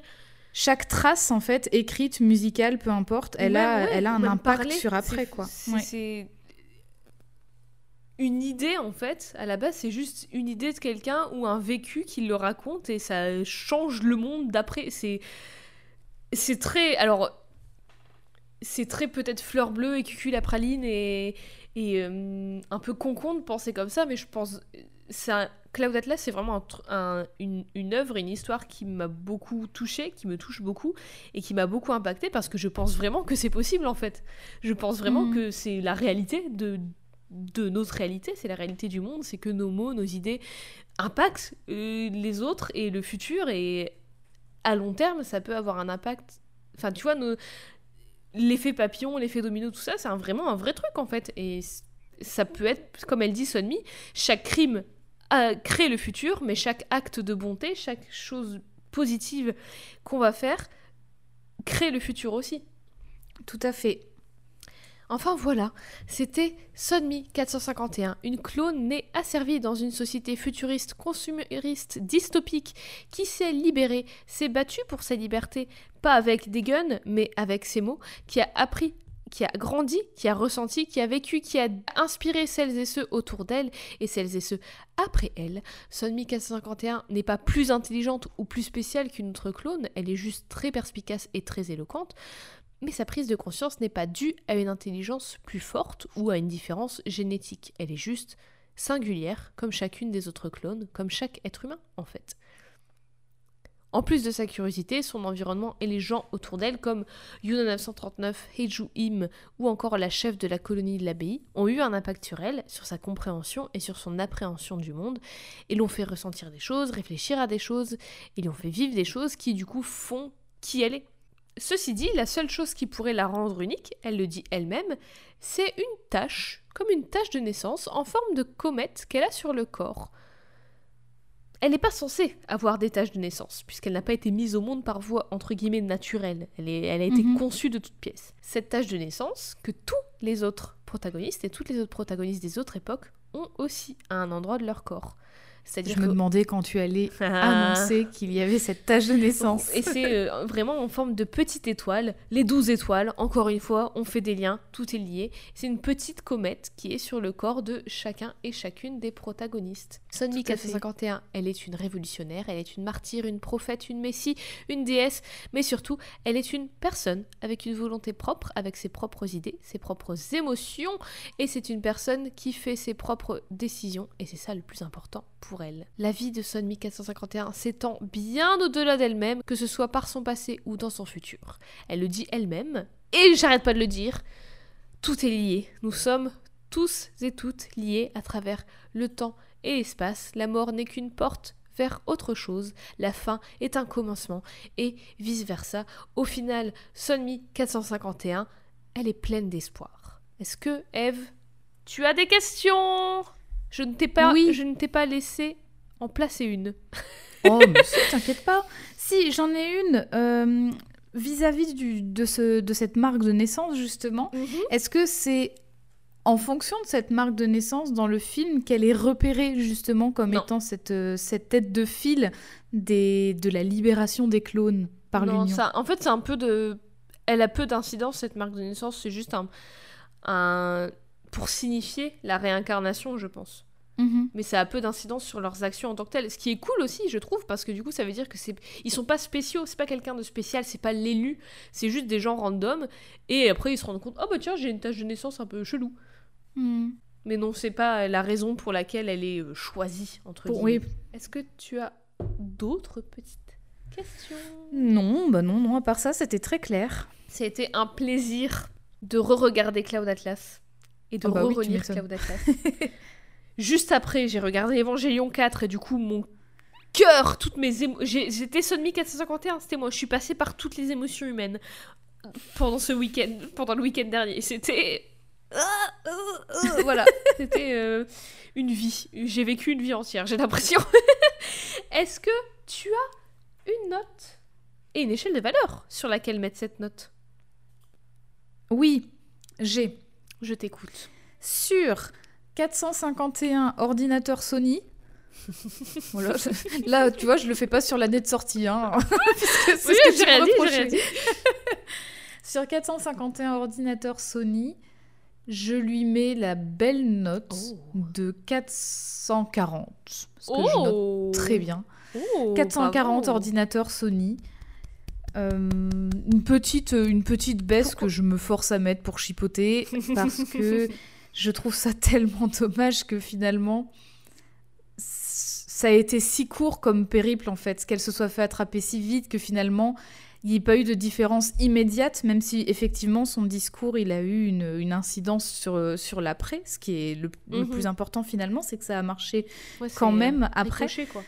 Chaque trace, en fait, écrite, musicale, peu importe, elle, même, a, ouais, elle a un impact parler, sur après, c'est- quoi. c'est- Ouais. Une idée en fait. À la base, c'est juste une idée de quelqu'un ou un vécu qui le raconte et ça change le monde d'après. C'est c'est très alors c'est très peut-être fleur bleue et cucul la praline et et euh, un peu concon de penser comme ça, mais je pense un- Cloud Atlas, c'est vraiment un tr- un- une, une œuvre, une histoire qui m'a beaucoup touchée, qui me touche beaucoup et qui m'a beaucoup impacté parce que je pense vraiment que c'est possible en fait. Je pense vraiment Mhm. que c'est la réalité de, de notre réalité, c'est la réalité du monde, c'est que nos mots, nos idées impactent euh, les autres et le futur et à long terme, ça peut avoir un impact. Enfin, tu vois, nos- l'effet papillon, l'effet domino, tout ça, c'est un- vraiment un vrai truc en fait. Et ça peut être, comme elle dit Sonmi, chaque crime a- crée le futur, mais chaque acte de bonté, chaque chose positive qu'on va faire crée le futur aussi. Tout à fait. Enfin voilà, c'était Sonmi 451, une clone née asservie dans une société futuriste, consumériste, dystopique, qui s'est libérée, s'est battue pour sa liberté, pas avec des guns, mais avec ses mots, qui a appris, qui a grandi, qui a ressenti, qui a vécu, qui a inspiré celles et ceux autour d'elle et celles et ceux après elle. Sonmi 451 n'est pas plus intelligente ou plus spéciale qu'une autre clone, elle est juste très perspicace et très éloquente mais sa prise de conscience n'est pas due à une intelligence plus forte ou à une différence génétique. Elle est juste singulière, comme chacune des autres clones, comme chaque être humain en fait. En plus de sa curiosité, son environnement et les gens autour d'elle, comme Yuna 939, Heiju Im ou encore la chef de la colonie de l'abbaye, ont eu un impact sur elle, sur sa compréhension et sur son appréhension du monde, et l'ont fait ressentir des choses, réfléchir à des choses, et lui ont fait vivre des choses qui du coup font qui elle est. Ceci dit, la seule chose qui pourrait la rendre unique, elle le dit elle-même, c'est une tache, comme une tache de naissance, en forme de comète qu'elle a sur le corps. Elle n'est pas censée avoir des taches de naissance, puisqu'elle n'a pas été mise au monde par voie entre guillemets naturelle. Elle, est- elle a été Mhm. conçue de toutes pièces. Cette tache de naissance, que tous les autres protagonistes et toutes les autres protagonistes des autres époques ont aussi à un endroit de leur corps. C'est-à-dire Je me que- demandais quand tu allais Ah. annoncer qu'il y avait cette tâche de naissance. et c'est euh, vraiment en forme de petite étoile. Les douze étoiles, encore une fois, on fait des liens, tout est lié. C'est une petite comète qui est sur le corps de chacun et chacune des protagonistes. Fait. 451, elle est une révolutionnaire, elle est une martyre, une prophète, une messie, une déesse, mais surtout, elle est une personne avec une volonté propre, avec ses propres idées, ses propres émotions, et c'est une personne qui fait ses propres décisions, et c'est ça le plus important pour elle. La vie de Sonmi 451 s'étend bien au-delà d'elle-même, que ce soit par son passé ou dans son futur. Elle le dit elle-même, et j'arrête pas de le dire, tout est lié. Nous sommes tous et toutes liés à travers le temps et l'espace. La mort n'est qu'une porte vers autre chose, la fin est un commencement, et vice-versa. Au final, Sonmi 451, elle est pleine d'espoir. Est-ce que, Eve, tu as des questions? Je ne t'ai pas, Oui. je ne t'ai pas laissé en placer une. Oh, mais si, t'inquiète pas. Si, j'en ai une euh, vis-à-vis du- de, ce, de cette marque de naissance, justement. Est-ce que c'est en fonction de cette marque de naissance dans le film qu'elle est repérée, justement, comme Non. étant cette, euh, cette tête de fil des, de la libération des clones par non, l'Union? ça, en fait, c'est un peu de. Elle a peu d'incidence, cette marque de naissance. C'est juste un, un. Pour signifier la réincarnation, je pense. Mhm. Mais ça a peu d'incidence sur leurs actions en tant que telles. Ce qui est cool aussi, je trouve, parce que du coup, ça veut dire que c'est. Ils sont pas spéciaux, c'est pas quelqu'un de spécial, c'est pas l'élu. C'est juste des gens random. Et après, ils se rendent compte, oh bah tiens, j'ai une tâche de naissance un peu chelou. Mhm. Mais non, c'est pas la raison pour laquelle elle est euh, choisie, entre Pour- guillemets. oui. Est-ce que tu as d'autres petites questions? Non, bah non, non, à part ça, c'était très clair. C'était un plaisir de re-regarder Cloud Atlas et de Oh bah oui. Cloud Atlas. Juste après, j'ai regardé Evangelion 4 et du coup, mon cœur, toutes mes émotions. J'étais Sonmi 451, c'était moi. Je suis passée par toutes les émotions humaines pendant ce week-end, pendant le week-end dernier. C'était. Ah, euh, voilà, c'était euh, une vie. J'ai vécu une vie entière, j'ai l'impression. Est-ce que tu as une note et une échelle de valeur sur laquelle mettre cette note? Oui, j'ai Je t'écoute. sur 451 ordinateurs Sony, Voilà. Là, tu vois, je le fais pas sur l'année de sortie, hein. c'est Oui, ce que j'ai rien dit. Sur 451 ordinateurs Sony, je lui mets la belle note Oh. de 440. Ce que je note Oh très bien. Oh, 440 bravo. ordinateurs Sony. Euh, une, petite, une petite baisse Pourquoi que je me force à mettre pour chipoter parce que je trouve ça tellement dommage que finalement ça a été si court comme périple en fait, qu'elle se soit fait attraper si vite que finalement il n'y ait pas eu de différence immédiate, même si effectivement son discours il a eu une, une incidence sur, sur l'après, ce qui est le, le Mhm. plus important finalement, c'est que ça a marché Ouais, quand même après. quoi.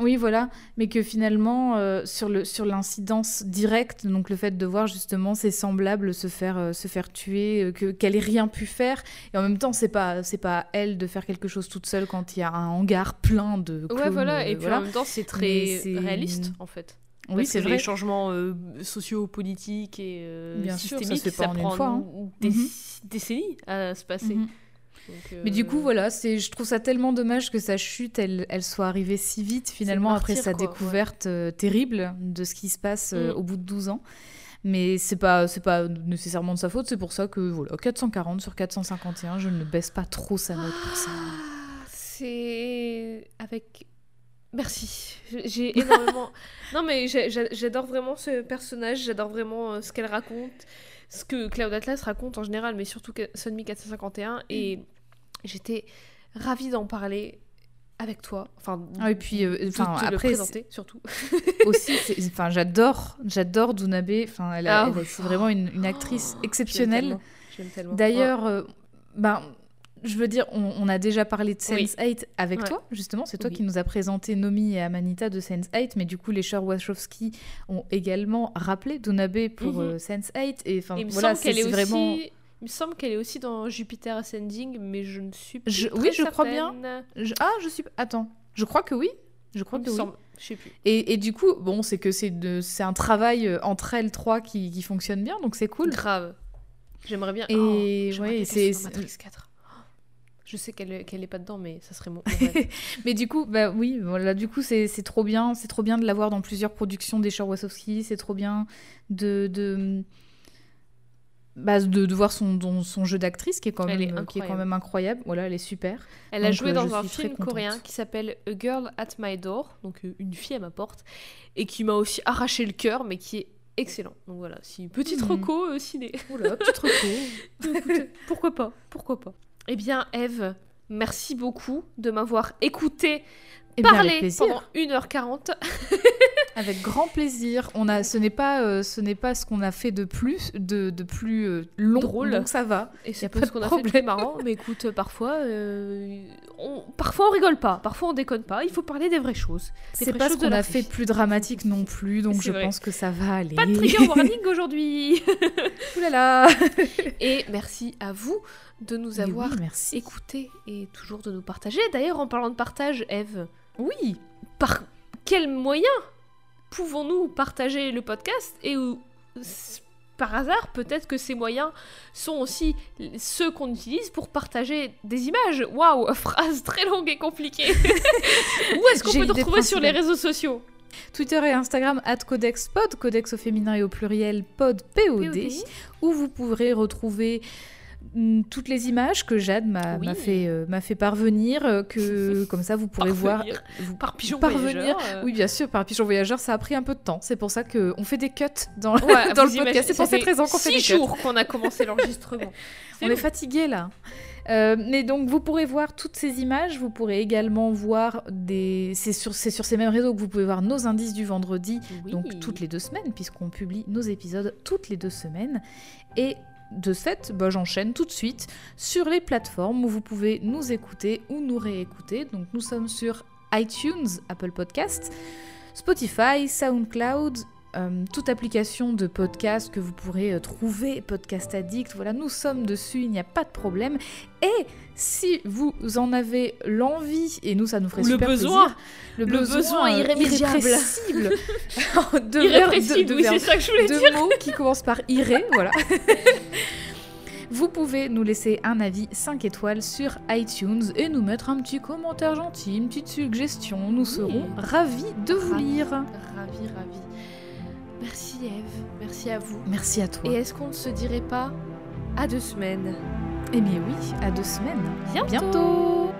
Oui, voilà, mais que finalement, euh, sur le sur l'incidence directe, donc le fait de voir justement ses semblables se faire euh, se faire tuer, euh, que qu'elle ait rien pu faire, et en même temps, c'est pas c'est pas à elle de faire quelque chose toute seule quand il y a un hangar plein de clones, Ouais, voilà. Et puis voilà. en même temps, c'est très réaliste, en fait. Oui, c'est vrai. Les changements euh, sociopolitiques et Bien sûr, ça se systémiques, une prend fois, hein. des Mhm. décennies à se passer. Mhm. Donc, Mais du euh, coup, voilà, c'est je trouve ça tellement dommage que sa chute, elle, elle soit arrivée si vite finalement après sa quoi, découverte euh, terrible de ce qui se passe euh, Mm. au bout de 12 ans. Mais c'est pas c'est pas nécessairement de sa faute, c'est pour ça que voilà, 440 sur 451, je ne baisse pas trop sa note pour ça. Ah, C'est avec. Merci. J'ai- énormément. non, mais j'adore vraiment ce personnage, j'adore vraiment euh, ce qu'elle raconte, ce que Cloud Atlas raconte en général, mais surtout Sunmi 451. Et j'étais ravie d'en parler avec toi. Enfin, Ah, et puis, euh, te après, présenter surtout. Aussi, enfin, j'adore, j'adore Dunabe. Enfin, elle, Ah elle c'est vraiment une, une actrice l'aime exceptionnelle. D'ailleurs, euh, ben, je veux dire, on, on a déjà parlé de Oui. Sense8 avec Ouais. toi, justement. C'est toi Oui. qui nous a présenté Nomi et Amanita de Sense8, mais du coup, les chers Wachowski ont également rappelé Dunabe pour Mhm. euh, Sense8. Et enfin, voilà, c'est est c'est aussi. Il me semble qu'elle est aussi dans Jupiter Ascending, mais je ne suis plus Je- oui, je crois bien. Je- Ah, je suis. Attends, je crois que oui. Je crois Il que me oui. semble. Je sais plus. Et, et du coup, bon, c'est que c'est de- c'est un travail euh, entre elles trois qui, qui fonctionne bien, donc c'est cool. Grave. J'aimerais bien. Et oh, ouais, c'est- Matrix 4. Je sais qu'elle est- qu'elle est pas dedans, mais ça serait mon. Mais du coup, bah oui, voilà, du coup, c'est c'est trop bien, c'est trop bien de l'avoir dans plusieurs productions des Wachowski, c'est trop bien de de, bah, de, de voir son, don- son jeu d'actrice qui est quand Elle même est qui est quand incroyable. même incroyable. Voilà, elle est super. Elle a joué euh, dans un film coréen qui s'appelle A Girl at My Door, donc euh, une fille à ma porte, et qui m'a aussi arraché le cœur, mais qui est excellent. Donc voilà, si petite Mhm. reco euh, ciné. Oula, petit reco. Écoute, pourquoi pas Pourquoi pas Eh bien, Eve, merci beaucoup de m'avoir écouté Eh bien, avec parler pendant 1h40. Avec grand plaisir. On a, ce n'est pas, euh, ce n'est pas ce qu'on a fait de plus, de, de plus euh, long. Drôle. Donc ça va. Et Y c'est a pas pas ce qu'on a fait de plus marrant, mais écoute, euh, parfois, euh, on, parfois on rigole pas, parfois on déconne pas, il faut parler des vraies choses. C'est pas ce choses qu'on a fait de plus dramatique non plus, donc je vrai. pense que ça va aller. Pas de trigger warning aujourd'hui Ouh là là. Et merci à vous de nous avoir oui, merci. écoutés et toujours de nous partager. D'ailleurs, en parlant de partage, Eve, Oui. par quels moyens pouvons-nous partager le podcast et où, par hasard, peut-être que ces moyens sont aussi ceux qu'on utilise pour partager des images? Waouh, phrase très longue et compliquée. Où est-ce qu'on peut nous retrouver sur les réseaux sociaux? Twitter et Instagram, at codexpod, codex au féminin et au pluriel, pod, POD, où vous pourrez retrouver toutes les images que Jade m'a Oui. fait, euh, fait parvenir, euh, que comme ça vous pourrez voir. Vous- Par pigeon Parvenir. voyageur, euh. Oui, bien sûr, par pigeon voyageur, ça a pris un peu de temps. C'est pour ça qu'on fait des cuts dans, Ouais, dans le podcast. C'est pour cette raison qu'on fait des jours qu'on a commencé l'enregistrement. On est fatigué là. Euh, mais donc vous pourrez voir toutes ces images, vous pourrez également voir des... C'est sur, sur ces mêmes réseaux que vous pouvez voir nos indices du vendredi, Oui. donc toutes les deux semaines, puisqu'on publie nos épisodes toutes les deux semaines. Et de ce fait, bah, j'enchaîne tout de suite sur les plateformes où vous pouvez nous écouter ou nous réécouter. Donc nous sommes sur iTunes, Apple Podcast, Spotify, SoundCloud, euh, toute application de podcast que vous pourrez euh, trouver, Podcast Addict, voilà, nous sommes dessus, il n'y a pas de problème. Et si vous en avez l'envie, et nous ça nous ferait le super besoin. plaisir, le, Le besoin euh, irrémédiable. irrépressible de Irrépressible, de- de oui, c'est ça que je voulais dire. deux mots qui commencent par iré, voilà. Vous pouvez nous laisser un avis 5 étoiles sur iTunes et nous mettre un petit commentaire gentil, une petite suggestion. Nous Oui. serons ravis de vous Ravis. lire. Ravi, ravi. Merci Eve, merci à vous. Merci à toi. Et est-ce qu'on ne se dirait pas à deux semaines? Eh bien oui, à deux semaines. Bientôt. Bientôt